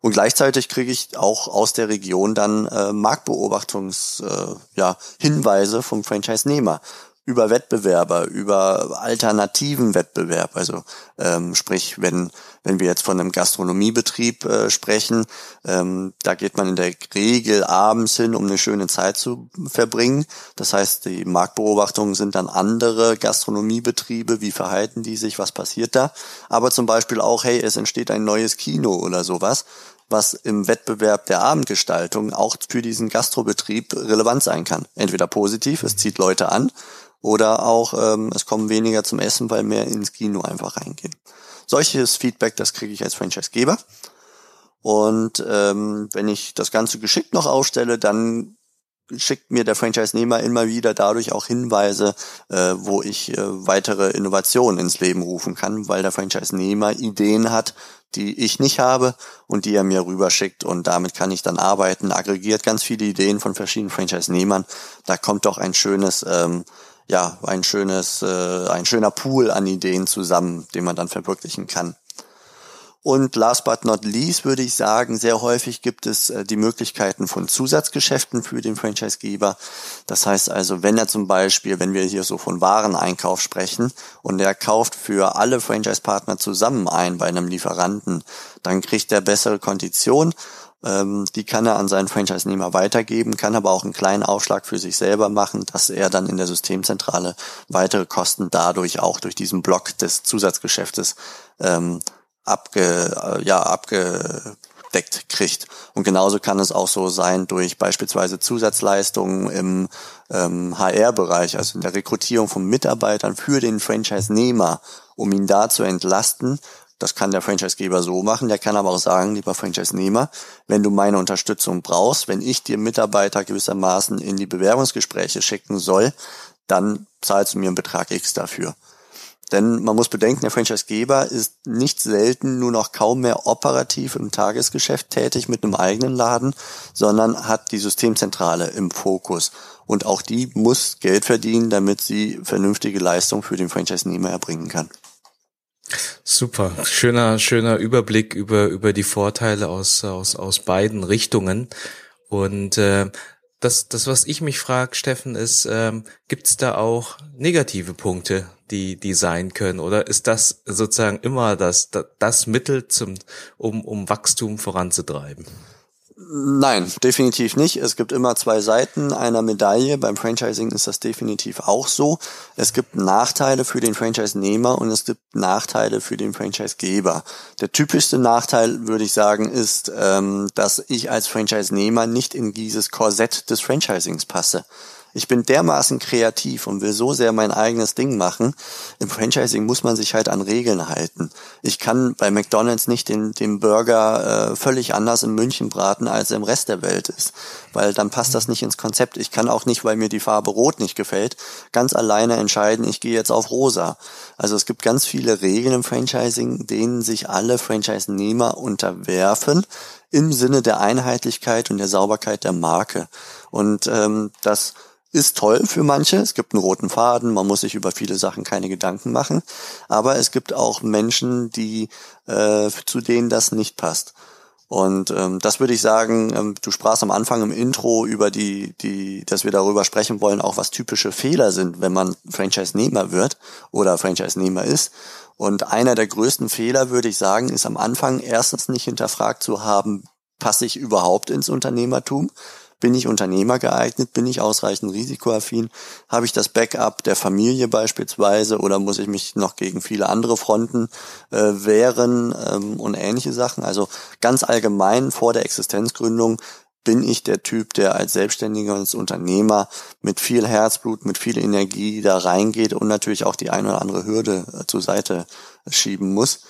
Und gleichzeitig kriege ich auch aus der Region dann äh, Marktbeobachtungs äh, ja, Hinweise vom Franchise-Nehmer über Wettbewerber, über alternativen Wettbewerb. Also ähm, sprich, wenn wenn wir jetzt von einem Gastronomiebetrieb äh, sprechen, ähm, da geht man in der Regel abends hin, um eine schöne Zeit zu verbringen. Das heißt, die Marktbeobachtungen sind dann andere Gastronomiebetriebe, wie verhalten die sich, was passiert da. Aber zum Beispiel auch, hey, es entsteht ein neues Kino oder sowas was im Wettbewerb der Abendgestaltung auch für diesen Gastrobetrieb relevant sein kann. Entweder positiv, es zieht Leute an, oder auch ähm, es kommen weniger zum Essen, weil mehr ins Kino einfach reingehen. Solches Feedback, das kriege ich als Franchisegeber. Und ähm, wenn ich das Ganze geschickt noch ausstelle, dann schickt mir der Franchise-Nehmer immer wieder dadurch auch Hinweise, äh, wo ich äh, weitere Innovationen ins Leben rufen kann, weil der Franchise-Nehmer Ideen hat, die ich nicht habe und die er mir rüberschickt und damit kann ich dann arbeiten, aggregiert ganz viele Ideen von verschiedenen Franchise-Nehmern. Da kommt doch ein schönes ähm, ja, ein schönes, äh, ein schöner Pool an Ideen zusammen, den man dann verwirklichen kann. Und last but not least würde ich sagen, sehr häufig gibt es äh, die Möglichkeiten von Zusatzgeschäften für den Franchisegeber. Das heißt also, wenn er zum Beispiel, wenn wir hier so von Wareneinkauf sprechen und er kauft für alle Franchise-Partner zusammen ein bei einem Lieferanten, dann kriegt er bessere Konditionen ähm, die kann er an seinen Franchise-Nehmer weitergeben, kann aber auch einen kleinen Aufschlag für sich selber machen, dass er dann in der Systemzentrale weitere Kosten dadurch auch durch diesen Block des Zusatzgeschäftes ähm, abge, äh, ja, abgedeckt kriegt. Und genauso kann es auch so sein durch beispielsweise Zusatzleistungen im ähm, HR-Bereich, also in der Rekrutierung von Mitarbeitern für den Franchise-Nehmer, um ihn da zu entlasten, Das kann der Franchisegeber so machen. Der kann aber auch sagen, lieber Franchise-Nehmer, wenn du meine Unterstützung brauchst, wenn ich dir Mitarbeiter gewissermaßen in die Bewerbungsgespräche schicken soll, dann zahlst du mir einen Betrag X dafür. Denn man muss bedenken, der Franchisegeber ist nicht selten nur noch kaum mehr operativ im Tagesgeschäft tätig mit einem eigenen Laden, sondern hat die Systemzentrale im Fokus. Und auch die muss Geld verdienen, damit sie vernünftige Leistung für den Franchise-Nehmer erbringen kann. Super, schöner, schöner Überblick über, über die Vorteile aus, aus, aus beiden Richtungen. Und äh, das, das, was ich mich frage, Steffen, ist, ähm, gibt es da auch negative Punkte, die, die sein können? Oder ist das sozusagen immer das, das Mittel, zum, um, um Wachstum voranzutreiben? Nein, definitiv nicht. Es gibt immer zwei Seiten einer Medaille. Beim Franchising ist das definitiv auch so. Es gibt Nachteile für den Franchise-Nehmer und es gibt Nachteile für den Franchise-Geber. Der typischste Nachteil, würde ich sagen, ist, ähm, dass ich als Franchise-Nehmer nicht in dieses Korsett des Franchisings passe. Ich bin dermaßen kreativ und will so sehr mein eigenes Ding machen. Im Franchising muss man sich halt an Regeln halten. Ich kann bei McDonald's nicht den, den Burger äh, völlig anders in München braten, als er im Rest der Welt ist. Weil dann passt das nicht ins Konzept. Ich kann auch nicht, weil mir die Farbe Rot nicht gefällt, ganz alleine entscheiden, ich gehe jetzt auf Rosa. Also es gibt ganz viele Regeln im Franchising, denen sich alle Franchise-Nehmer unterwerfen im Sinne der Einheitlichkeit und der Sauberkeit der Marke. Und ähm, das ist toll für manche. Es gibt einen roten Faden, man muss sich über viele Sachen keine Gedanken machen. Aber es gibt auch Menschen, die äh, zu denen das nicht passt. Und ähm, das würde ich sagen, ähm, du sprachst am Anfang im Intro über die, die, dass wir darüber sprechen wollen, auch was typische Fehler sind, wenn man Franchise-Nehmer wird oder Franchise-Nehmer ist. Und einer der größten Fehler, würde ich sagen, ist am Anfang erstens nicht hinterfragt zu haben, passe ich überhaupt ins Unternehmertum? Bin ich Unternehmer geeignet? Bin ich ausreichend risikoaffin? Habe ich das Backup der Familie beispielsweise oder muss ich mich noch gegen viele andere Fronten äh, wehren ähm, und ähnliche Sachen? Also ganz allgemein vor der Existenzgründung bin ich der Typ, der als Selbstständiger als Unternehmer mit viel Herzblut, mit viel Energie da reingeht und natürlich auch die eine oder andere Hürde äh, zur Seite schieben muss.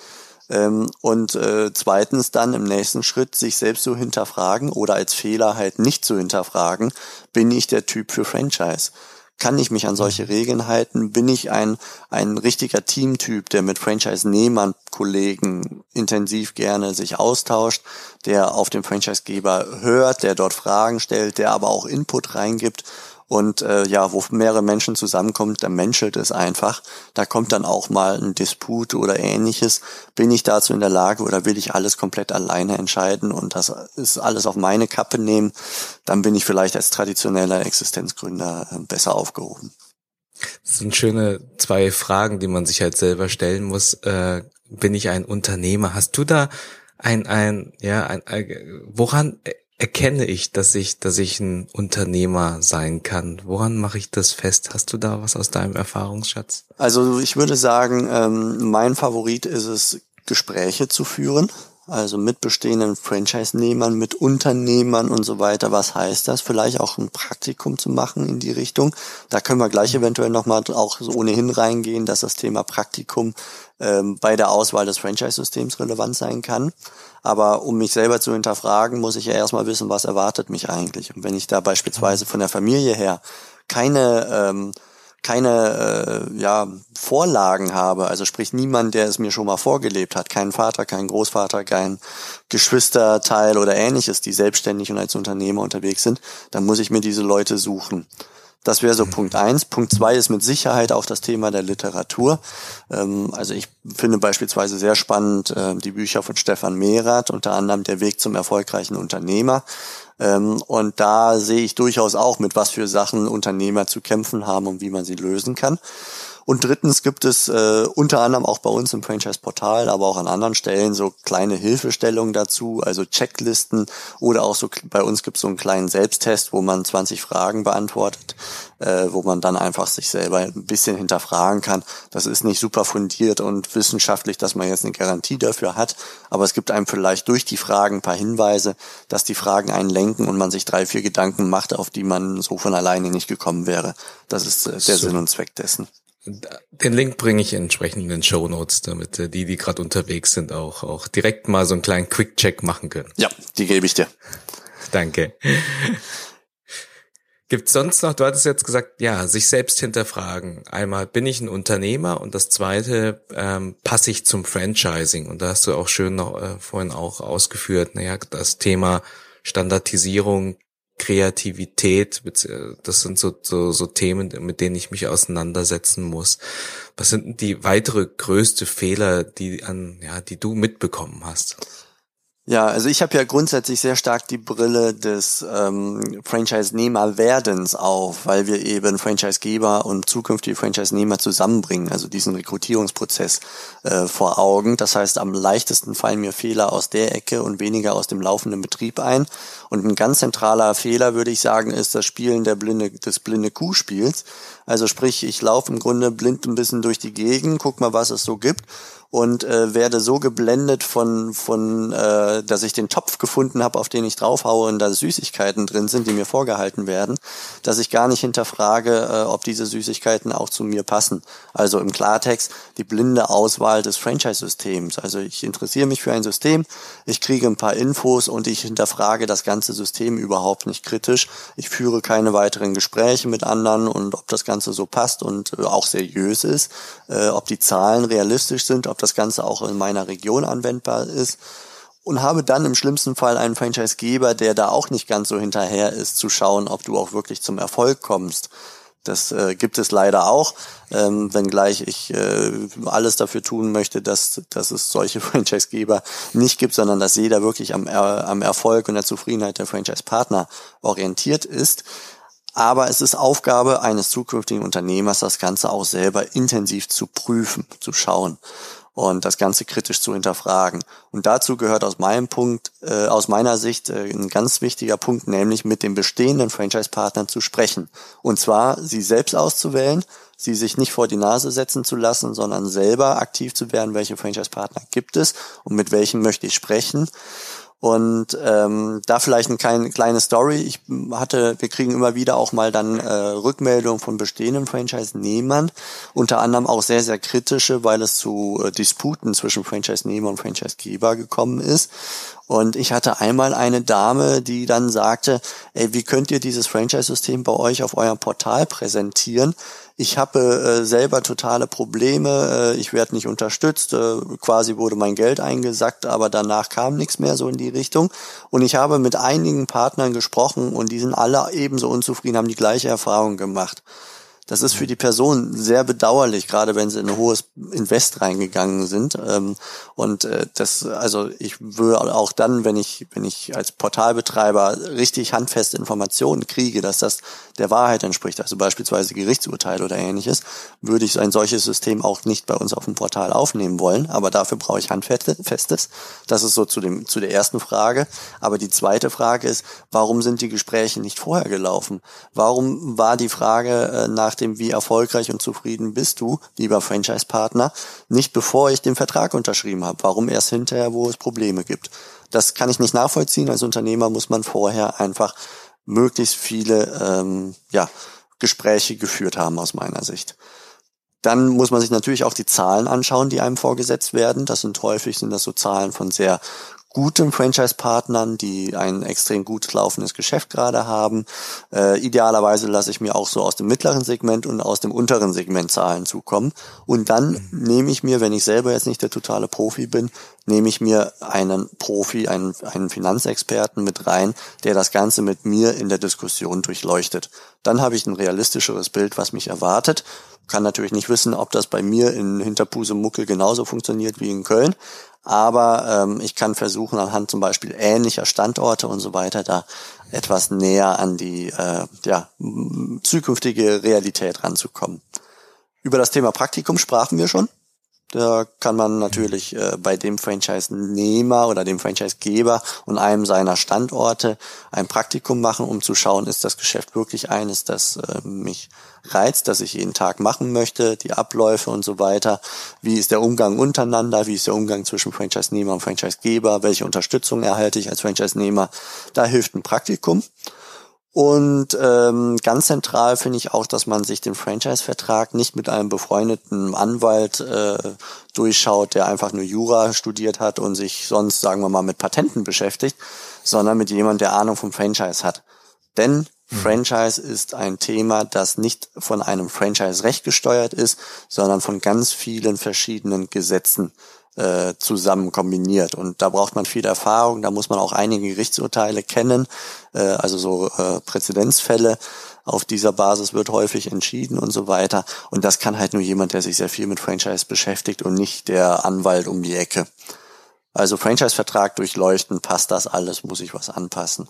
Ähm, und äh, zweitens dann im nächsten Schritt sich selbst zu hinterfragen oder als Fehler halt nicht zu hinterfragen, bin ich der Typ für Franchise? Kann ich mich an solche Regeln halten? Bin ich ein, ein richtiger Teamtyp, der mit Franchise-Nehmern, Kollegen intensiv gerne sich austauscht, der auf den Franchise-Geber hört, der dort Fragen stellt, der aber auch Input reingibt und äh, ja, wo mehrere Menschen zusammenkommen, da menschelt es einfach. Da kommt dann auch mal ein Disput oder ähnliches. Bin ich dazu in der Lage oder will ich alles komplett alleine entscheiden und das ist alles auf meine Kappe nehmen, dann bin ich vielleicht als traditioneller Existenzgründer äh, besser aufgehoben. Das sind schöne zwei Fragen, die man sich halt selber stellen muss. Äh, bin ich ein Unternehmer? Hast du da ein, ein, ja, ein, ein woran erkenne ich, dass ich, dass ich ein Unternehmer sein kann? Woran mache ich das fest? Hast du da was aus deinem Erfahrungsschatz? Also ich würde sagen, ähm, mein Favorit ist es, Gespräche zu führen. Also mit bestehenden Franchise-Nehmern, mit Unternehmern und so weiter. Was heißt das? Vielleicht auch ein Praktikum zu machen in die Richtung. Da können wir gleich eventuell nochmal auch so ohnehin reingehen, dass das Thema Praktikum ähm, bei der Auswahl des Franchise-Systems relevant sein kann. Aber um mich selber zu hinterfragen, muss ich ja erstmal wissen, was erwartet mich eigentlich. Und wenn ich da beispielsweise von der Familie her keine ähm, keine äh, ja, Vorlagen habe, also sprich niemand, der es mir schon mal vorgelebt hat, keinen Vater, keinen Großvater, kein Geschwisterteil oder ähnliches, die selbstständig und als Unternehmer unterwegs sind, dann muss ich mir diese Leute suchen. Das wäre so Punkt eins. Punkt zwei ist mit Sicherheit auch das Thema der Literatur. Ähm, also ich finde beispielsweise sehr spannend äh, die Bücher von Stefan Mehrath, unter anderem Der Weg zum erfolgreichen Unternehmer. Ähm, und da sehe ich durchaus auch, mit was für Sachen Unternehmer zu kämpfen haben und wie man sie lösen kann. Und drittens gibt es äh, unter anderem auch bei uns im Franchise-Portal, aber auch an anderen Stellen so kleine Hilfestellungen dazu, also Checklisten oder auch so bei uns gibt es so einen kleinen Selbsttest, wo man 20 Fragen beantwortet, äh, wo man dann einfach sich selber ein bisschen hinterfragen kann. Das ist nicht super fundiert und wissenschaftlich, dass man jetzt eine Garantie dafür hat, aber es gibt einem vielleicht durch die Fragen ein paar Hinweise, dass die Fragen einen lenken und man sich drei, vier Gedanken macht, auf die man so von alleine nicht gekommen wäre. Das ist äh, der so. Sinn und Zweck dessen. Den Link bringe ich entsprechend in den Show Notes, damit äh, die, die gerade unterwegs sind, auch, auch direkt mal so einen kleinen Quick-Check machen können. Ja, die gebe ich dir. Danke. Gibt sonst noch, du hattest jetzt gesagt, ja, sich selbst hinterfragen. Einmal, bin ich ein Unternehmer? Und das zweite, ähm, passe ich zum Franchising? Und da hast du auch schön noch äh, vorhin auch ausgeführt, naja, das Thema Standardisierung, Kreativität, das sind so, so, so Themen, mit denen ich mich auseinandersetzen muss. Was sind denn die weitere größte Fehler, die an, ja, die du mitbekommen hast? Ja, also ich habe ja grundsätzlich sehr stark die Brille des ähm, Franchise-Nehmer-Werdens auf, weil wir eben Franchise-Geber und zukünftige Franchise-Nehmer zusammenbringen, also diesen Rekrutierungsprozess äh, vor Augen. Das heißt, am leichtesten fallen mir Fehler aus der Ecke und weniger aus dem laufenden Betrieb ein. Und ein ganz zentraler Fehler, würde ich sagen, ist das Spielen der blinde, des blinde Kuhspiels. Also sprich, ich laufe im Grunde blind ein bisschen durch die Gegend, guck mal, was es so gibt und äh, werde so geblendet von, von äh, dass ich den Topf gefunden habe, auf den ich draufhaue und da Süßigkeiten drin sind, die mir vorgehalten werden, dass ich gar nicht hinterfrage, äh, ob diese Süßigkeiten auch zu mir passen. Also im Klartext die blinde Auswahl des Franchise-Systems. Also ich interessiere mich für ein System, ich kriege ein paar Infos und ich hinterfrage das ganze System überhaupt nicht kritisch. Ich führe keine weiteren Gespräche mit anderen und ob das Ganze so passt und äh, auch seriös ist, äh, ob die Zahlen realistisch sind, ob das Ganze auch in meiner Region anwendbar ist und habe dann im schlimmsten Fall einen Franchisegeber, der da auch nicht ganz so hinterher ist, zu schauen, ob du auch wirklich zum Erfolg kommst. Das äh, gibt es leider auch, ähm, wenngleich ich äh, alles dafür tun möchte, dass, dass es solche Franchisegeber nicht gibt, sondern dass jeder wirklich am, am Erfolg und der Zufriedenheit der Franchise-Partner orientiert ist. Aber es ist Aufgabe eines zukünftigen Unternehmers, das Ganze auch selber intensiv zu prüfen, zu schauen und das Ganze kritisch zu hinterfragen. Und dazu gehört aus meinem Punkt, äh, aus meiner Sicht äh, ein ganz wichtiger Punkt, nämlich mit den bestehenden Franchise-Partnern zu sprechen. Und zwar sie selbst auszuwählen, sie sich nicht vor die Nase setzen zu lassen, sondern selber aktiv zu werden, welche Franchise-Partner gibt es und mit welchen möchte ich sprechen und ähm, da vielleicht eine kleine, kleine Story. Ich hatte, wir kriegen immer wieder auch mal dann äh, Rückmeldungen von bestehenden Franchise-Nehmern, unter anderem auch sehr, sehr kritische, weil es zu äh, Disputen zwischen Franchise-Nehmer und Franchise-Geber gekommen ist. Und ich hatte einmal eine Dame, die dann sagte, ey, wie könnt ihr dieses Franchise-System bei euch auf eurem Portal präsentieren? Ich habe äh, selber totale Probleme, äh, ich werde nicht unterstützt, äh, quasi wurde mein Geld eingesackt, aber danach kam nichts mehr so in die Richtung. Und ich habe mit einigen Partnern gesprochen und die sind alle ebenso unzufrieden, haben die gleiche Erfahrung gemacht. Das ist für die Person sehr bedauerlich, gerade wenn sie in ein hohes Invest reingegangen sind. Ähm, und äh, das, also ich würde auch dann, wenn ich, wenn ich als Portalbetreiber richtig handfeste Informationen kriege, dass das der Wahrheit entspricht, also beispielsweise Gerichtsurteile oder ähnliches, würde ich ein solches System auch nicht bei uns auf dem Portal aufnehmen wollen. Aber dafür brauche ich Handfestes. Das ist so zu dem, zu der ersten Frage. Aber die zweite Frage ist, warum sind die Gespräche nicht vorher gelaufen? Warum war die Frage äh, nach nach dem, wie erfolgreich und zufrieden bist du, lieber Franchise-Partner, nicht bevor ich den Vertrag unterschrieben habe. Warum erst hinterher, wo es Probleme gibt? Das kann ich nicht nachvollziehen. Als Unternehmer muss man vorher einfach möglichst viele ähm, ja, Gespräche geführt haben aus meiner Sicht. Dann muss man sich natürlich auch die Zahlen anschauen, die einem vorgesetzt werden. Das sind häufig sind das so Zahlen von sehr guten Franchise-Partnern, die ein extrem gut laufendes Geschäft gerade haben. Äh, idealerweise lasse ich mir auch so aus dem mittleren Segment und aus dem unteren Segment Zahlen zukommen. Und dann mhm. nehme ich mir, wenn ich selber jetzt nicht der totale Profi bin, nehme ich mir einen Profi, einen, einen Finanzexperten mit rein, der das Ganze mit mir in der Diskussion durchleuchtet. Dann habe ich ein realistischeres Bild, was mich erwartet. Kann natürlich nicht wissen, ob das bei mir in Hinterpusemuckel genauso funktioniert wie in Köln, aber ähm, ich kann versuchen, anhand zum Beispiel ähnlicher Standorte und so weiter, da etwas näher an die äh, ja, zukünftige Realität ranzukommen. Über das Thema Praktikum sprachen wir schon. Da kann man natürlich äh, bei dem Franchise-Nehmer oder dem Franchise-Geber und einem seiner Standorte ein Praktikum machen, um zu schauen, ist das Geschäft wirklich eines, das äh, mich reizt, das ich jeden Tag machen möchte, die Abläufe und so weiter. Wie ist der Umgang untereinander? Wie ist der Umgang zwischen Franchise-Nehmer und Franchise-Geber? Welche Unterstützung erhalte ich als Franchise-Nehmer? Da hilft ein Praktikum. Und ähm, ganz zentral finde ich auch, dass man sich den Franchise-Vertrag nicht mit einem befreundeten Anwalt äh, durchschaut, der einfach nur Jura studiert hat und sich sonst, sagen wir mal, mit Patenten beschäftigt, sondern mit jemandem, der Ahnung vom Franchise hat. Denn mhm. Franchise ist ein Thema, das nicht von einem Franchise-Recht gesteuert ist, sondern von ganz vielen verschiedenen Gesetzen äh, zusammen kombiniert. Und da braucht man viel Erfahrung, da muss man auch einige Gerichtsurteile kennen, äh, also so äh, Präzedenzfälle. Auf dieser Basis wird häufig entschieden und so weiter. Und das kann halt nur jemand, der sich sehr viel mit Franchise beschäftigt und nicht der Anwalt um die Ecke. Also Franchise-Vertrag durchleuchten, passt das alles, muss ich was anpassen.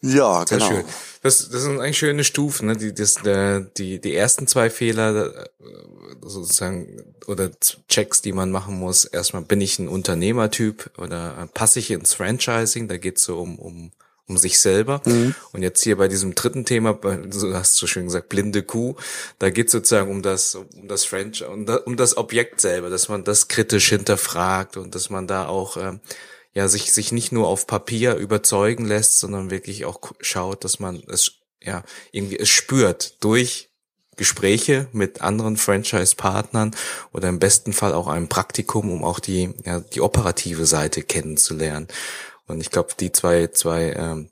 Ja, Sehr genau. Schön. Das, das sind eigentlich schöne Stufen, ne? Die, das, der, die, die ersten zwei Fehler äh, sozusagen oder Checks, die man machen muss. Erstmal bin ich ein Unternehmertyp oder äh, passe ich ins Franchising? Da geht's so um, um, um sich selber. Mhm. Und jetzt hier bei diesem dritten Thema, du hast so schön gesagt, blinde Kuh, da geht's sozusagen um das, um das Franchise, um, um das Objekt selber, dass man das kritisch hinterfragt und dass man da auch ähm, ja sich sich nicht nur auf Papier überzeugen lässt, sondern wirklich auch schaut, dass man es ja irgendwie es spürt durch Gespräche mit anderen Franchise-Partnern oder im besten Fall auch einem Praktikum, um auch die ja die operative Seite kennenzulernen. Und ich glaube, die zwei zwei ähm,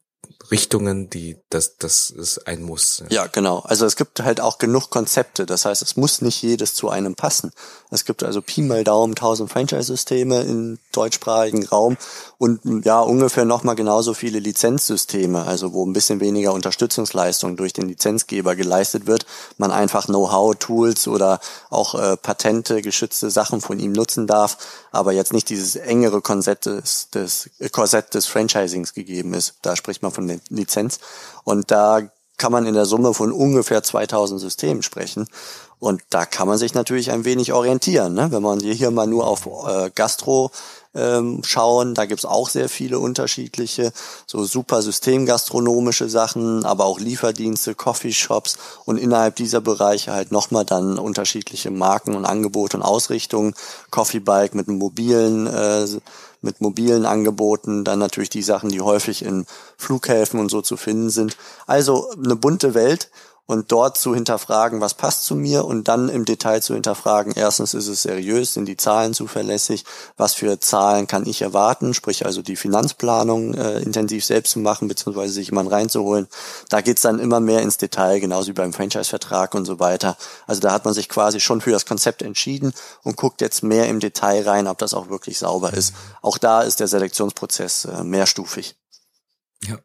Richtungen, die das das ist ein Muss. Ja, genau. Also es gibt halt auch genug Konzepte. Das heißt, es muss nicht jedes zu einem passen. Es gibt also Pi mal Daumen 1000 Franchise-Systeme im deutschsprachigen Raum und ja ungefähr nochmal genauso viele Lizenzsysteme, also wo ein bisschen weniger Unterstützungsleistung durch den Lizenzgeber geleistet wird, man einfach Know-how, Tools oder auch äh, Patente, geschützte Sachen von ihm nutzen darf, aber jetzt nicht dieses engere Korsett des, des, Korsett des Franchisings gegeben ist. Da spricht man von Lizenz und da kann man in der Summe von ungefähr 2000 Systemen sprechen. Und da kann man sich natürlich ein wenig orientieren. Ne? Wenn man hier mal nur auf äh, Gastro ähm, schauen, da gibt's auch sehr viele unterschiedliche, so super systemgastronomische Sachen, aber auch Lieferdienste, Coffeeshops und innerhalb dieser Bereiche halt nochmal dann unterschiedliche Marken und Angebote und Ausrichtungen. Coffee Bike mit einem mobilen äh, mit mobilen Angeboten, dann natürlich die Sachen, die häufig in Flughäfen und so zu finden sind. Also eine bunte Welt und dort zu hinterfragen, was passt zu mir und dann im Detail zu hinterfragen, erstens ist es seriös, sind die Zahlen zuverlässig, was für Zahlen kann ich erwarten, sprich also die Finanzplanung äh, intensiv selbst zu machen, beziehungsweise sich jemanden reinzuholen. Da geht's dann immer mehr ins Detail, genauso wie beim Franchise-Vertrag und so weiter. Also da hat man sich quasi schon für das Konzept entschieden und guckt jetzt mehr im Detail rein, ob das auch wirklich sauber ist. Auch da ist der Selektionsprozess äh, mehrstufig. Ja.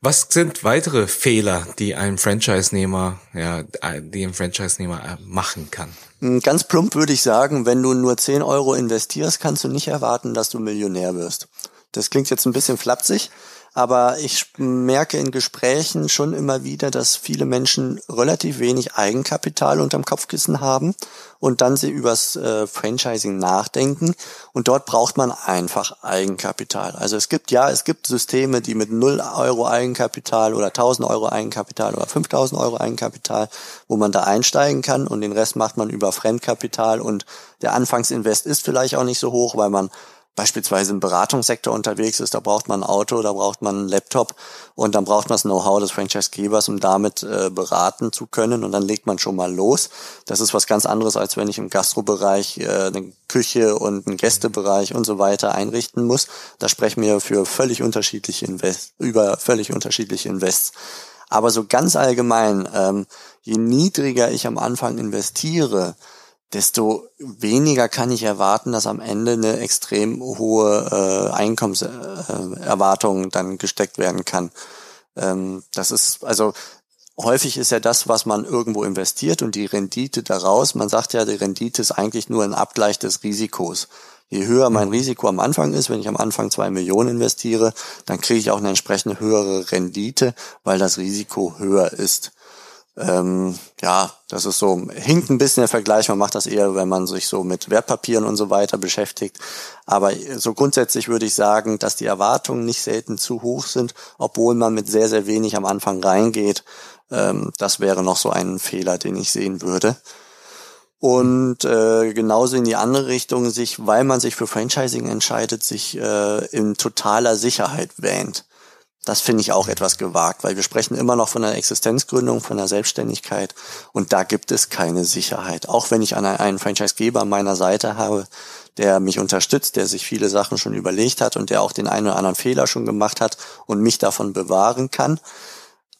Was sind weitere Fehler, die ein Franchise-Nehmer, ja, die ein Franchise-Nehmer äh, machen kann? Hm, ganz plump würde ich sagen, wenn du nur 10 Euro investierst, kannst du nicht erwarten, dass du Millionär wirst. Das klingt jetzt ein bisschen flapsig, aber ich merke in Gesprächen schon immer wieder, dass viele Menschen relativ wenig Eigenkapital unterm Kopfkissen haben und dann sie übers äh, Franchising nachdenken. Und dort braucht man einfach Eigenkapital. Also es gibt, ja, es gibt Systeme, die mit 0 Euro Eigenkapital oder 1000 Euro Eigenkapital oder 5000 Euro Eigenkapital, wo man da einsteigen kann und den Rest macht man über Fremdkapital und der Anfangsinvest ist vielleicht auch nicht so hoch, weil man beispielsweise im Beratungssektor unterwegs ist, da braucht man ein Auto, da braucht man einen Laptop und dann braucht man das Know-how des Franchise-Gebers, um damit äh, beraten zu können und dann legt man schon mal los. Das ist was ganz anderes, als wenn ich im Gastrobereich äh, eine Küche und einen Gästebereich und so weiter einrichten muss. Da sprechen wir für völlig unterschiedliche Invest über völlig unterschiedliche Invests. Aber so ganz allgemein, ähm, je niedriger ich am Anfang investiere, desto weniger kann ich erwarten, dass am Ende eine extrem hohe äh, Einkommenserwartung dann gesteckt werden kann. Ähm, das ist also häufig ist ja das, was man irgendwo investiert und die Rendite daraus. Man sagt ja, die Rendite ist eigentlich nur ein Abgleich des Risikos. Je höher mein mhm. Risiko am Anfang ist, wenn ich am Anfang zwei Millionen investiere, dann kriege ich auch eine entsprechende höhere Rendite, weil das Risiko höher ist. Ähm, ja, das ist so, hinkt ein bisschen der Vergleich. Man macht das eher, wenn man sich so mit Wertpapieren und so weiter beschäftigt. Aber so grundsätzlich würde ich sagen, dass die Erwartungen nicht selten zu hoch sind, obwohl man mit sehr, sehr wenig am Anfang reingeht. Ähm, das wäre noch so ein Fehler, den ich sehen würde. Und äh, genauso in die andere Richtung, sich, weil man sich für Franchising entscheidet, sich äh, in totaler Sicherheit wähnt. Das finde ich auch etwas gewagt, weil wir sprechen immer noch von der Existenzgründung, von der Selbstständigkeit und da gibt es keine Sicherheit. Auch wenn ich einen Franchisegeber an meiner Seite habe, der mich unterstützt, der sich viele Sachen schon überlegt hat und der auch den einen oder anderen Fehler schon gemacht hat und mich davon bewahren kann.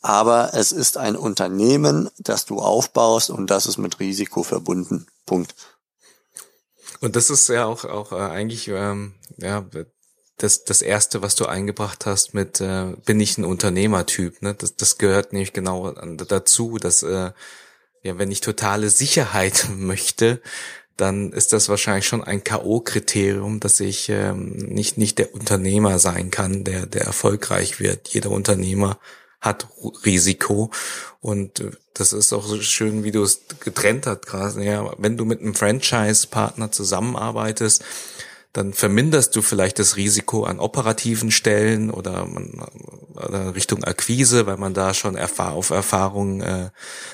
Aber es ist ein Unternehmen, das du aufbaust und das ist mit Risiko verbunden. Punkt. Und das ist ja auch, auch äh, eigentlich ähm, ja, das, das erste, was du eingebracht hast mit äh, bin ich ein Unternehmertyp. Ne? Das, das gehört nämlich genau dazu, dass äh, ja, wenn ich totale Sicherheit möchte, dann ist das wahrscheinlich schon ein K.O.-Kriterium, dass ich ähm, nicht, nicht der Unternehmer sein kann, der, der erfolgreich wird. Jeder Unternehmer hat Risiko. Und äh, das ist auch so schön, wie du es getrennt hast, gerade. Ja, wenn du mit einem Franchise-Partner zusammenarbeitest, dann verminderst du vielleicht das Risiko an operativen Stellen oder, oder Richtung Akquise, weil man da schon auf Erfahrungen äh,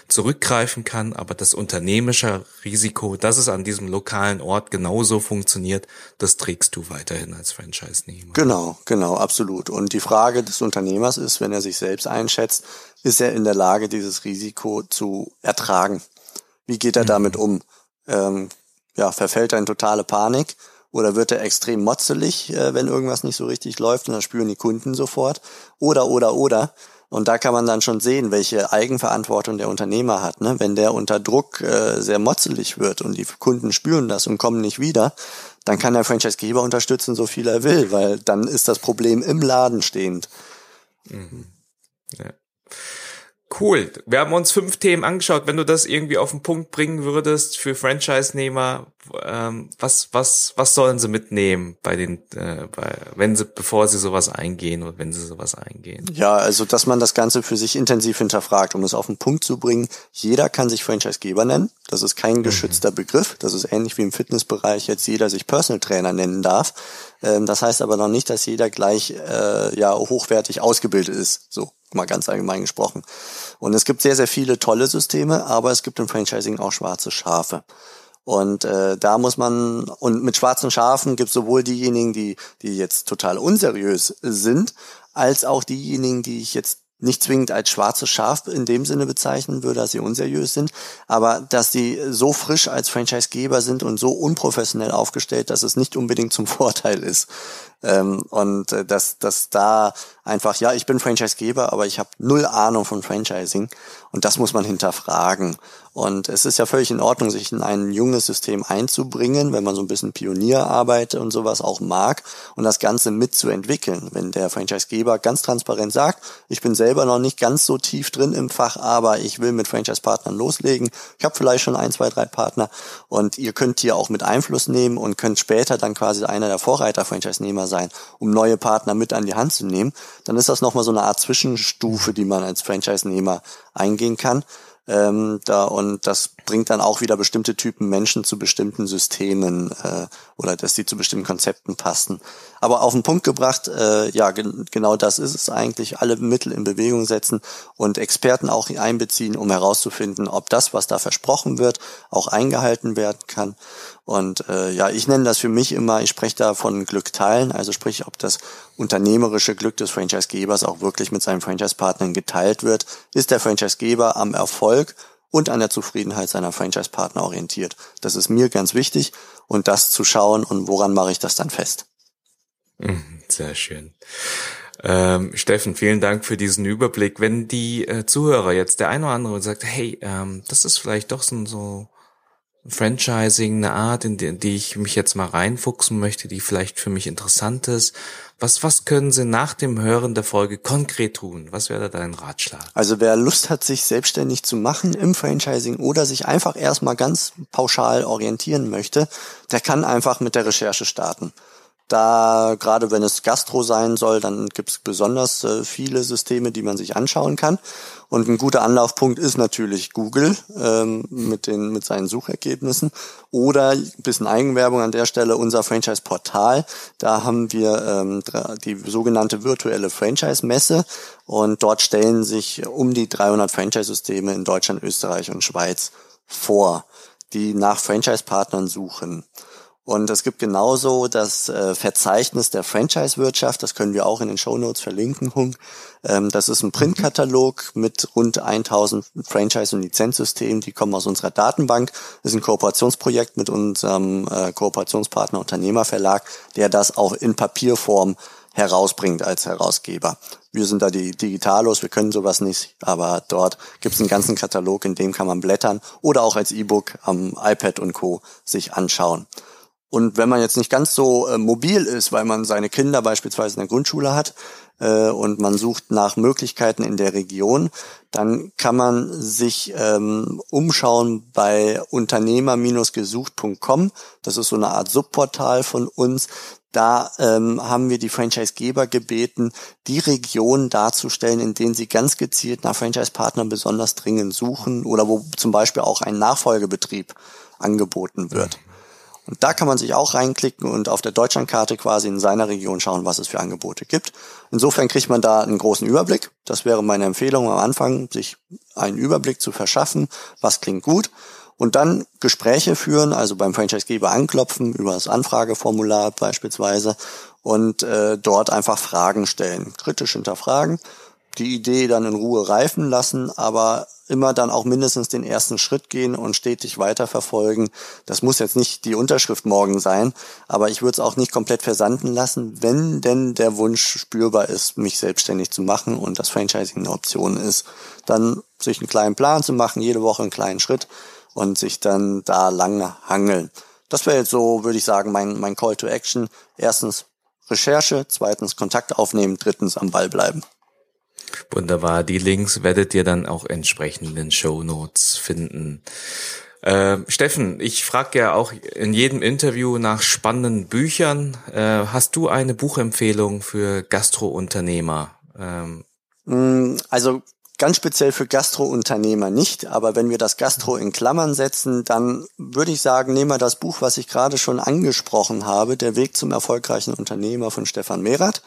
zurückgreifen kann. Aber das unternehmische Risiko, dass es an diesem lokalen Ort genauso funktioniert, das trägst du weiterhin als Franchise-Nehmer. Genau, genau, absolut. Und die Frage des Unternehmers ist, wenn er sich selbst einschätzt, ist er in der Lage, dieses Risiko zu ertragen? Wie geht er mhm. damit um? Ähm, ja, verfällt er in totale Panik? Oder wird er extrem motzelig, äh, wenn irgendwas nicht so richtig läuft und dann spüren die Kunden sofort? Oder, oder, oder. Und da kann man dann schon sehen, welche Eigenverantwortung der Unternehmer hat. Ne? Wenn der unter Druck äh, sehr motzelig wird und die Kunden spüren das und kommen nicht wieder, dann kann der Franchisegeber unterstützen, so viel er will, weil dann ist das Problem im Laden stehend. Mhm. Ja. Cool. Wir haben uns fünf Themen angeschaut. Wenn du das irgendwie auf den Punkt bringen würdest für Franchise-Nehmer, ähm, was, was, was sollen sie mitnehmen bei den, äh, bei, wenn sie, bevor sie sowas eingehen oder wenn sie sowas eingehen? Ja, also, dass man das Ganze für sich intensiv hinterfragt, um es auf den Punkt zu bringen. Jeder kann sich Franchise-Geber nennen. Das ist kein mhm. geschützter mhm. Begriff. Das ist ähnlich wie im Fitnessbereich jetzt jeder sich Personal Trainer nennen darf. Ähm, das heißt aber noch nicht, dass jeder gleich, äh, ja, hochwertig ausgebildet ist. So mal ganz allgemein gesprochen. Und es gibt sehr, sehr viele tolle Systeme, aber es gibt im Franchising auch schwarze Schafe. Und äh, da muss man, und mit schwarzen Schafen gibt es sowohl diejenigen, die, die jetzt total unseriös sind, als auch diejenigen, die ich jetzt nicht zwingend als schwarzes Schaf in dem Sinne bezeichnen würde, dass sie unseriös sind, aber dass sie so frisch als Franchisegeber sind und so unprofessionell aufgestellt, dass es nicht unbedingt zum Vorteil ist. Ähm, und äh, dass, dass da einfach, ja, ich bin Franchisegeber, aber ich habe null Ahnung von Franchising und das muss man hinterfragen. Und es ist ja völlig in Ordnung, sich in ein junges System einzubringen, wenn man so ein bisschen Pionierarbeit und sowas auch mag und das Ganze mitzuentwickeln. Wenn der Franchisegeber ganz transparent sagt, ich bin selber noch nicht ganz so tief drin im Fach, aber ich will mit Franchise-Partnern loslegen. Ich habe vielleicht schon ein, zwei, drei Partner und ihr könnt hier auch mit Einfluss nehmen und könnt später dann quasi einer der Vorreiter-Franchise-Nehmer sein, um neue Partner mit an die Hand zu nehmen. Dann ist das nochmal so eine Art Zwischenstufe, die man als Franchise-Nehmer eingehen kann. Ähm, da, und das bringt dann auch wieder bestimmte Typen Menschen zu bestimmten Systemen äh, oder dass die zu bestimmten Konzepten passen. Aber auf den Punkt gebracht, äh, ja, gen genau das ist es eigentlich, alle Mittel in Bewegung setzen und Experten auch einbeziehen, um herauszufinden, ob das, was da versprochen wird, auch eingehalten werden kann. Und äh, ja, ich nenne das für mich immer, ich spreche da von Glück teilen, also sprich, ob das unternehmerische Glück des Franchisegebers auch wirklich mit seinen Franchise-Partnern geteilt wird. Ist der Franchisegeber am Erfolg und an der Zufriedenheit seiner Franchise-Partner orientiert? Das ist mir ganz wichtig und das zu schauen und woran mache ich das dann fest? Mhm, sehr schön. Ähm, Steffen, vielen Dank für diesen Überblick. Wenn die äh, Zuhörer jetzt der eine oder andere sagt, hey, ähm, das ist vielleicht doch so, so Franchising, eine Art, in die, in die ich mich jetzt mal reinfuchsen möchte, die vielleicht für mich interessant ist. Was, was können Sie nach dem Hören der Folge konkret tun? Was wäre dein Ratschlag? Also wer Lust hat, sich selbstständig zu machen im Franchising oder sich einfach erstmal ganz pauschal orientieren möchte, der kann einfach mit der Recherche starten. Da, gerade wenn es Gastro sein soll, dann gibt es besonders äh, viele Systeme, die man sich anschauen kann. Und ein guter Anlaufpunkt ist natürlich Google ähm, mit, den, mit seinen Suchergebnissen. Oder ein bisschen Eigenwerbung an der Stelle, unser Franchise-Portal. Da haben wir ähm, die sogenannte virtuelle Franchise-Messe. Und dort stellen sich um die 300 Franchise-Systeme in Deutschland, Österreich und Schweiz vor, die nach Franchise-Partnern suchen. Und es gibt genauso das äh, Verzeichnis der Franchise-Wirtschaft, das können wir auch in den Show Notes verlinken, Hung. Ähm, das ist ein Printkatalog mit rund 1000 Franchise- und Lizenzsystemen, die kommen aus unserer Datenbank. Das ist ein Kooperationsprojekt mit unserem äh, Kooperationspartner Unternehmerverlag, der das auch in Papierform herausbringt als Herausgeber. Wir sind da die Digitalos, wir können sowas nicht, aber dort gibt es einen ganzen Katalog, in dem kann man blättern oder auch als E-Book am iPad und Co. sich anschauen. Und wenn man jetzt nicht ganz so äh, mobil ist, weil man seine Kinder beispielsweise in der Grundschule hat äh, und man sucht nach Möglichkeiten in der Region, dann kann man sich ähm, umschauen bei unternehmer-gesucht.com. Das ist so eine Art Subportal von uns. Da ähm, haben wir die Franchisegeber gebeten, die Regionen darzustellen, in denen sie ganz gezielt nach Franchise-Partnern besonders dringend suchen oder wo zum Beispiel auch ein Nachfolgebetrieb angeboten wird. Und da kann man sich auch reinklicken und auf der Deutschlandkarte quasi in seiner Region schauen, was es für Angebote gibt. Insofern kriegt man da einen großen Überblick. Das wäre meine Empfehlung am Anfang, sich einen Überblick zu verschaffen, was klingt gut. Und dann Gespräche führen, also beim Franchisegeber anklopfen, über das Anfrageformular beispielsweise und äh, dort einfach Fragen stellen, kritisch hinterfragen, die Idee dann in Ruhe reifen lassen, aber immer dann auch mindestens den ersten Schritt gehen und stetig weiterverfolgen. Das muss jetzt nicht die Unterschrift morgen sein, aber ich würde es auch nicht komplett versanden lassen, wenn denn der Wunsch spürbar ist, mich selbstständig zu machen und das Franchising eine Option ist, dann sich einen kleinen Plan zu machen, jede Woche einen kleinen Schritt und sich dann da lange hangeln. Das wäre jetzt so, würde ich sagen, mein, mein Call to Action. Erstens Recherche, zweitens Kontakt aufnehmen, drittens am Ball bleiben. Wunderbar. Die Links werdet ihr dann auch entsprechend in den Show Notes finden. Äh, Steffen, ich frage ja auch in jedem Interview nach spannenden Büchern. Äh, hast du eine Buchempfehlung für Gastrounternehmer? Ähm, mm, also ganz speziell für Gastrounternehmer nicht, aber wenn wir das Gastro in Klammern setzen, dann würde ich sagen, nehmen wir das Buch, was ich gerade schon angesprochen habe, Der Weg zum erfolgreichen Unternehmer von Stefan Merath.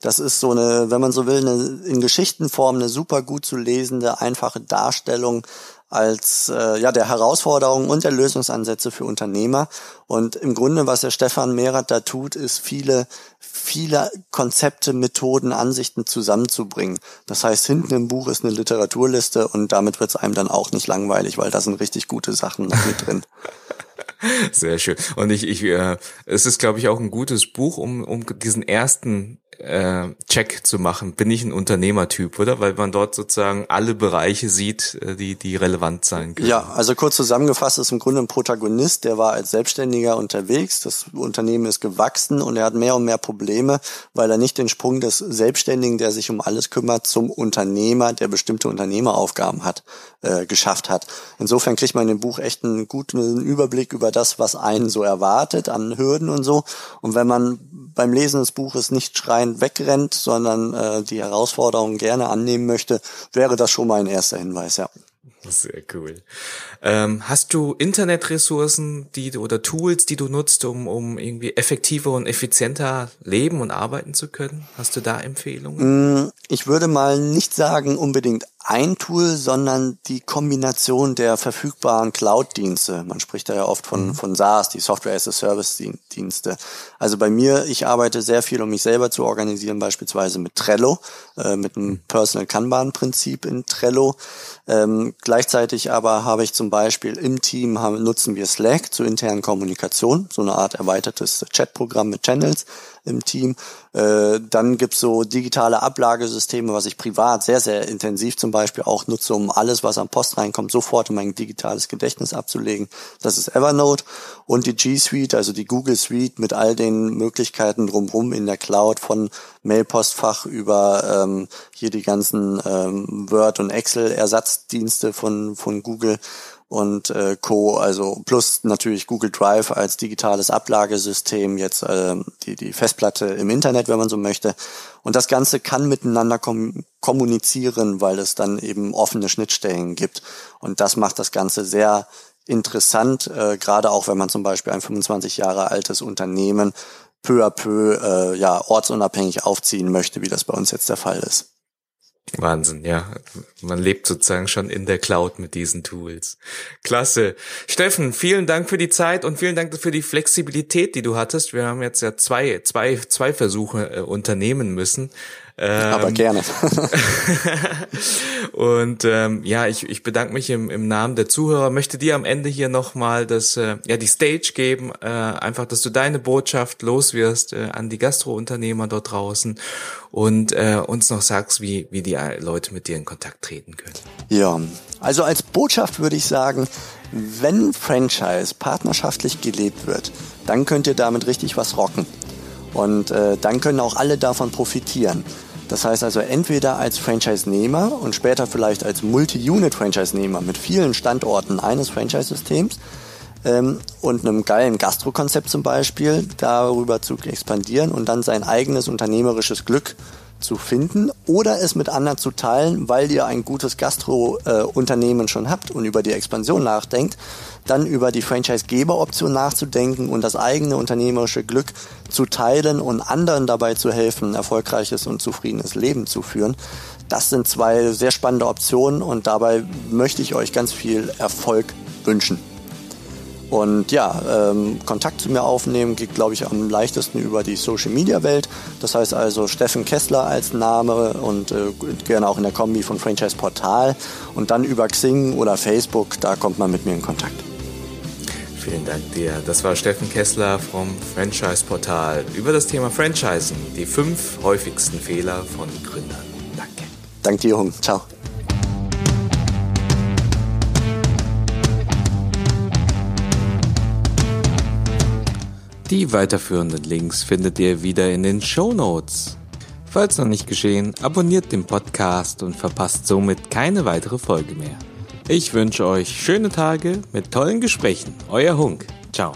Das ist so eine, wenn man so will, eine, in Geschichtenform eine super gut zu lesende, einfache Darstellung als äh, ja der Herausforderungen und der Lösungsansätze für Unternehmer. Und im Grunde, was der Stefan Mehrath da tut, ist viele, viele Konzepte, Methoden, Ansichten zusammenzubringen. Das heißt, hinten im Buch ist eine Literaturliste und damit wird es einem dann auch nicht langweilig, weil da sind richtig gute Sachen noch mit drin. Sehr schön. Und ich, ich, äh, es ist, glaube ich, auch ein gutes Buch, um, um diesen ersten äh, Check zu machen, bin ich ein Unternehmertyp, oder? Weil man dort sozusagen alle Bereiche sieht, äh, die, die relevant sein können. Ja, also kurz zusammengefasst ist im Grunde ein Protagonist, der war als Selbstständiger unterwegs, das Unternehmen ist gewachsen und er hat mehr und mehr Probleme, weil er nicht den Sprung des Selbstständigen, der sich um alles kümmert, zum Unternehmer, der bestimmte Unternehmeraufgaben hat, äh, geschafft hat. Insofern kriegt man in dem Buch echt einen guten Überblick über das, was einen so erwartet an Hürden und so. Und wenn man beim Lesen des Buches nicht schreiend wegrennt, sondern äh, die Herausforderungen gerne annehmen möchte, wäre das schon mal ein erster Hinweis, ja. Sehr cool. Ähm, hast du Internetressourcen, die du, oder Tools, die du nutzt, um, um irgendwie effektiver und effizienter leben und arbeiten zu können? Hast du da Empfehlungen? Mm, ich würde mal nicht sagen unbedingt ein Tool, sondern die Kombination der verfügbaren Cloud-Dienste. Man spricht da ja oft von, mhm. von SaaS, die Software as a Service-Dienste. Also bei mir, ich arbeite sehr viel, um mich selber zu organisieren, beispielsweise mit Trello, äh, mit einem Personal Kanban-Prinzip in Trello. Ähm, gleichzeitig aber habe ich zum Beispiel im Team haben, nutzen wir Slack zur internen Kommunikation, so eine Art erweitertes Chatprogramm mit Channels im Team. Äh, dann gibt's so digitale Ablagesysteme, was ich privat sehr, sehr intensiv zum Beispiel auch nutze, um alles, was am Post reinkommt, sofort in mein digitales Gedächtnis abzulegen. Das ist Evernote und die G Suite, also die Google Suite mit all den Möglichkeiten drumherum in der Cloud von Mailpostfach über ähm, hier die ganzen ähm, Word- und Excel-Ersatzdienste von, von Google und äh, Co. Also plus natürlich Google Drive als digitales Ablagesystem, jetzt äh, die, die Festplatte im Internet, wenn man so möchte. Und das Ganze kann miteinander kom kommunizieren, weil es dann eben offene Schnittstellen gibt. Und das macht das Ganze sehr interessant, äh, gerade auch wenn man zum Beispiel ein 25 Jahre altes Unternehmen peu à peu äh, ja ortsunabhängig aufziehen möchte, wie das bei uns jetzt der Fall ist. Wahnsinn, ja. Man lebt sozusagen schon in der Cloud mit diesen Tools. Klasse. Steffen, vielen Dank für die Zeit und vielen Dank für die Flexibilität, die du hattest. Wir haben jetzt ja zwei, zwei, zwei Versuche äh, unternehmen müssen. Ähm, Aber gerne. und ähm, ja, ich, ich bedanke mich im, im Namen der Zuhörer. Möchte dir am Ende hier nochmal das, äh, ja, die Stage geben, äh, einfach, dass du deine Botschaft loswirst äh, an die Gastrounternehmer dort draußen und äh, uns noch sagst, wie, wie die Leute mit dir in Kontakt treten können. Ja, also als Botschaft würde ich sagen, wenn Franchise partnerschaftlich gelebt wird, dann könnt ihr damit richtig was rocken. Und äh, dann können auch alle davon profitieren. Das heißt also entweder als Franchise-Nehmer und später vielleicht als Multi-Unit-Franchise-Nehmer mit vielen Standorten eines Franchise-Systems ähm, und einem geilen Gastro-Konzept zum Beispiel darüber zu expandieren und dann sein eigenes unternehmerisches Glück zu finden oder es mit anderen zu teilen, weil ihr ein gutes Gastro-Unternehmen schon habt und über die Expansion nachdenkt, dann über die Franchise-Geber-Option nachzudenken und das eigene unternehmerische Glück zu teilen und anderen dabei zu helfen, ein erfolgreiches und zufriedenes Leben zu führen. Das sind zwei sehr spannende Optionen und dabei möchte ich euch ganz viel Erfolg wünschen. Und ja, ähm, Kontakt zu mir aufnehmen geht, glaube ich, am leichtesten über die Social-Media-Welt. Das heißt also Steffen Kessler als Name und äh, gerne auch in der Kombi von Franchise Portal. Und dann über Xing oder Facebook, da kommt man mit mir in Kontakt. Vielen Dank dir. Das war Steffen Kessler vom Franchise Portal über das Thema Franchising, die fünf häufigsten Fehler von Gründern. Danke. Danke dir, Hung. Ciao. Die weiterführenden Links findet ihr wieder in den Show Notes. Falls noch nicht geschehen, abonniert den Podcast und verpasst somit keine weitere Folge mehr. Ich wünsche euch schöne Tage mit tollen Gesprächen. Euer Hunk. Ciao.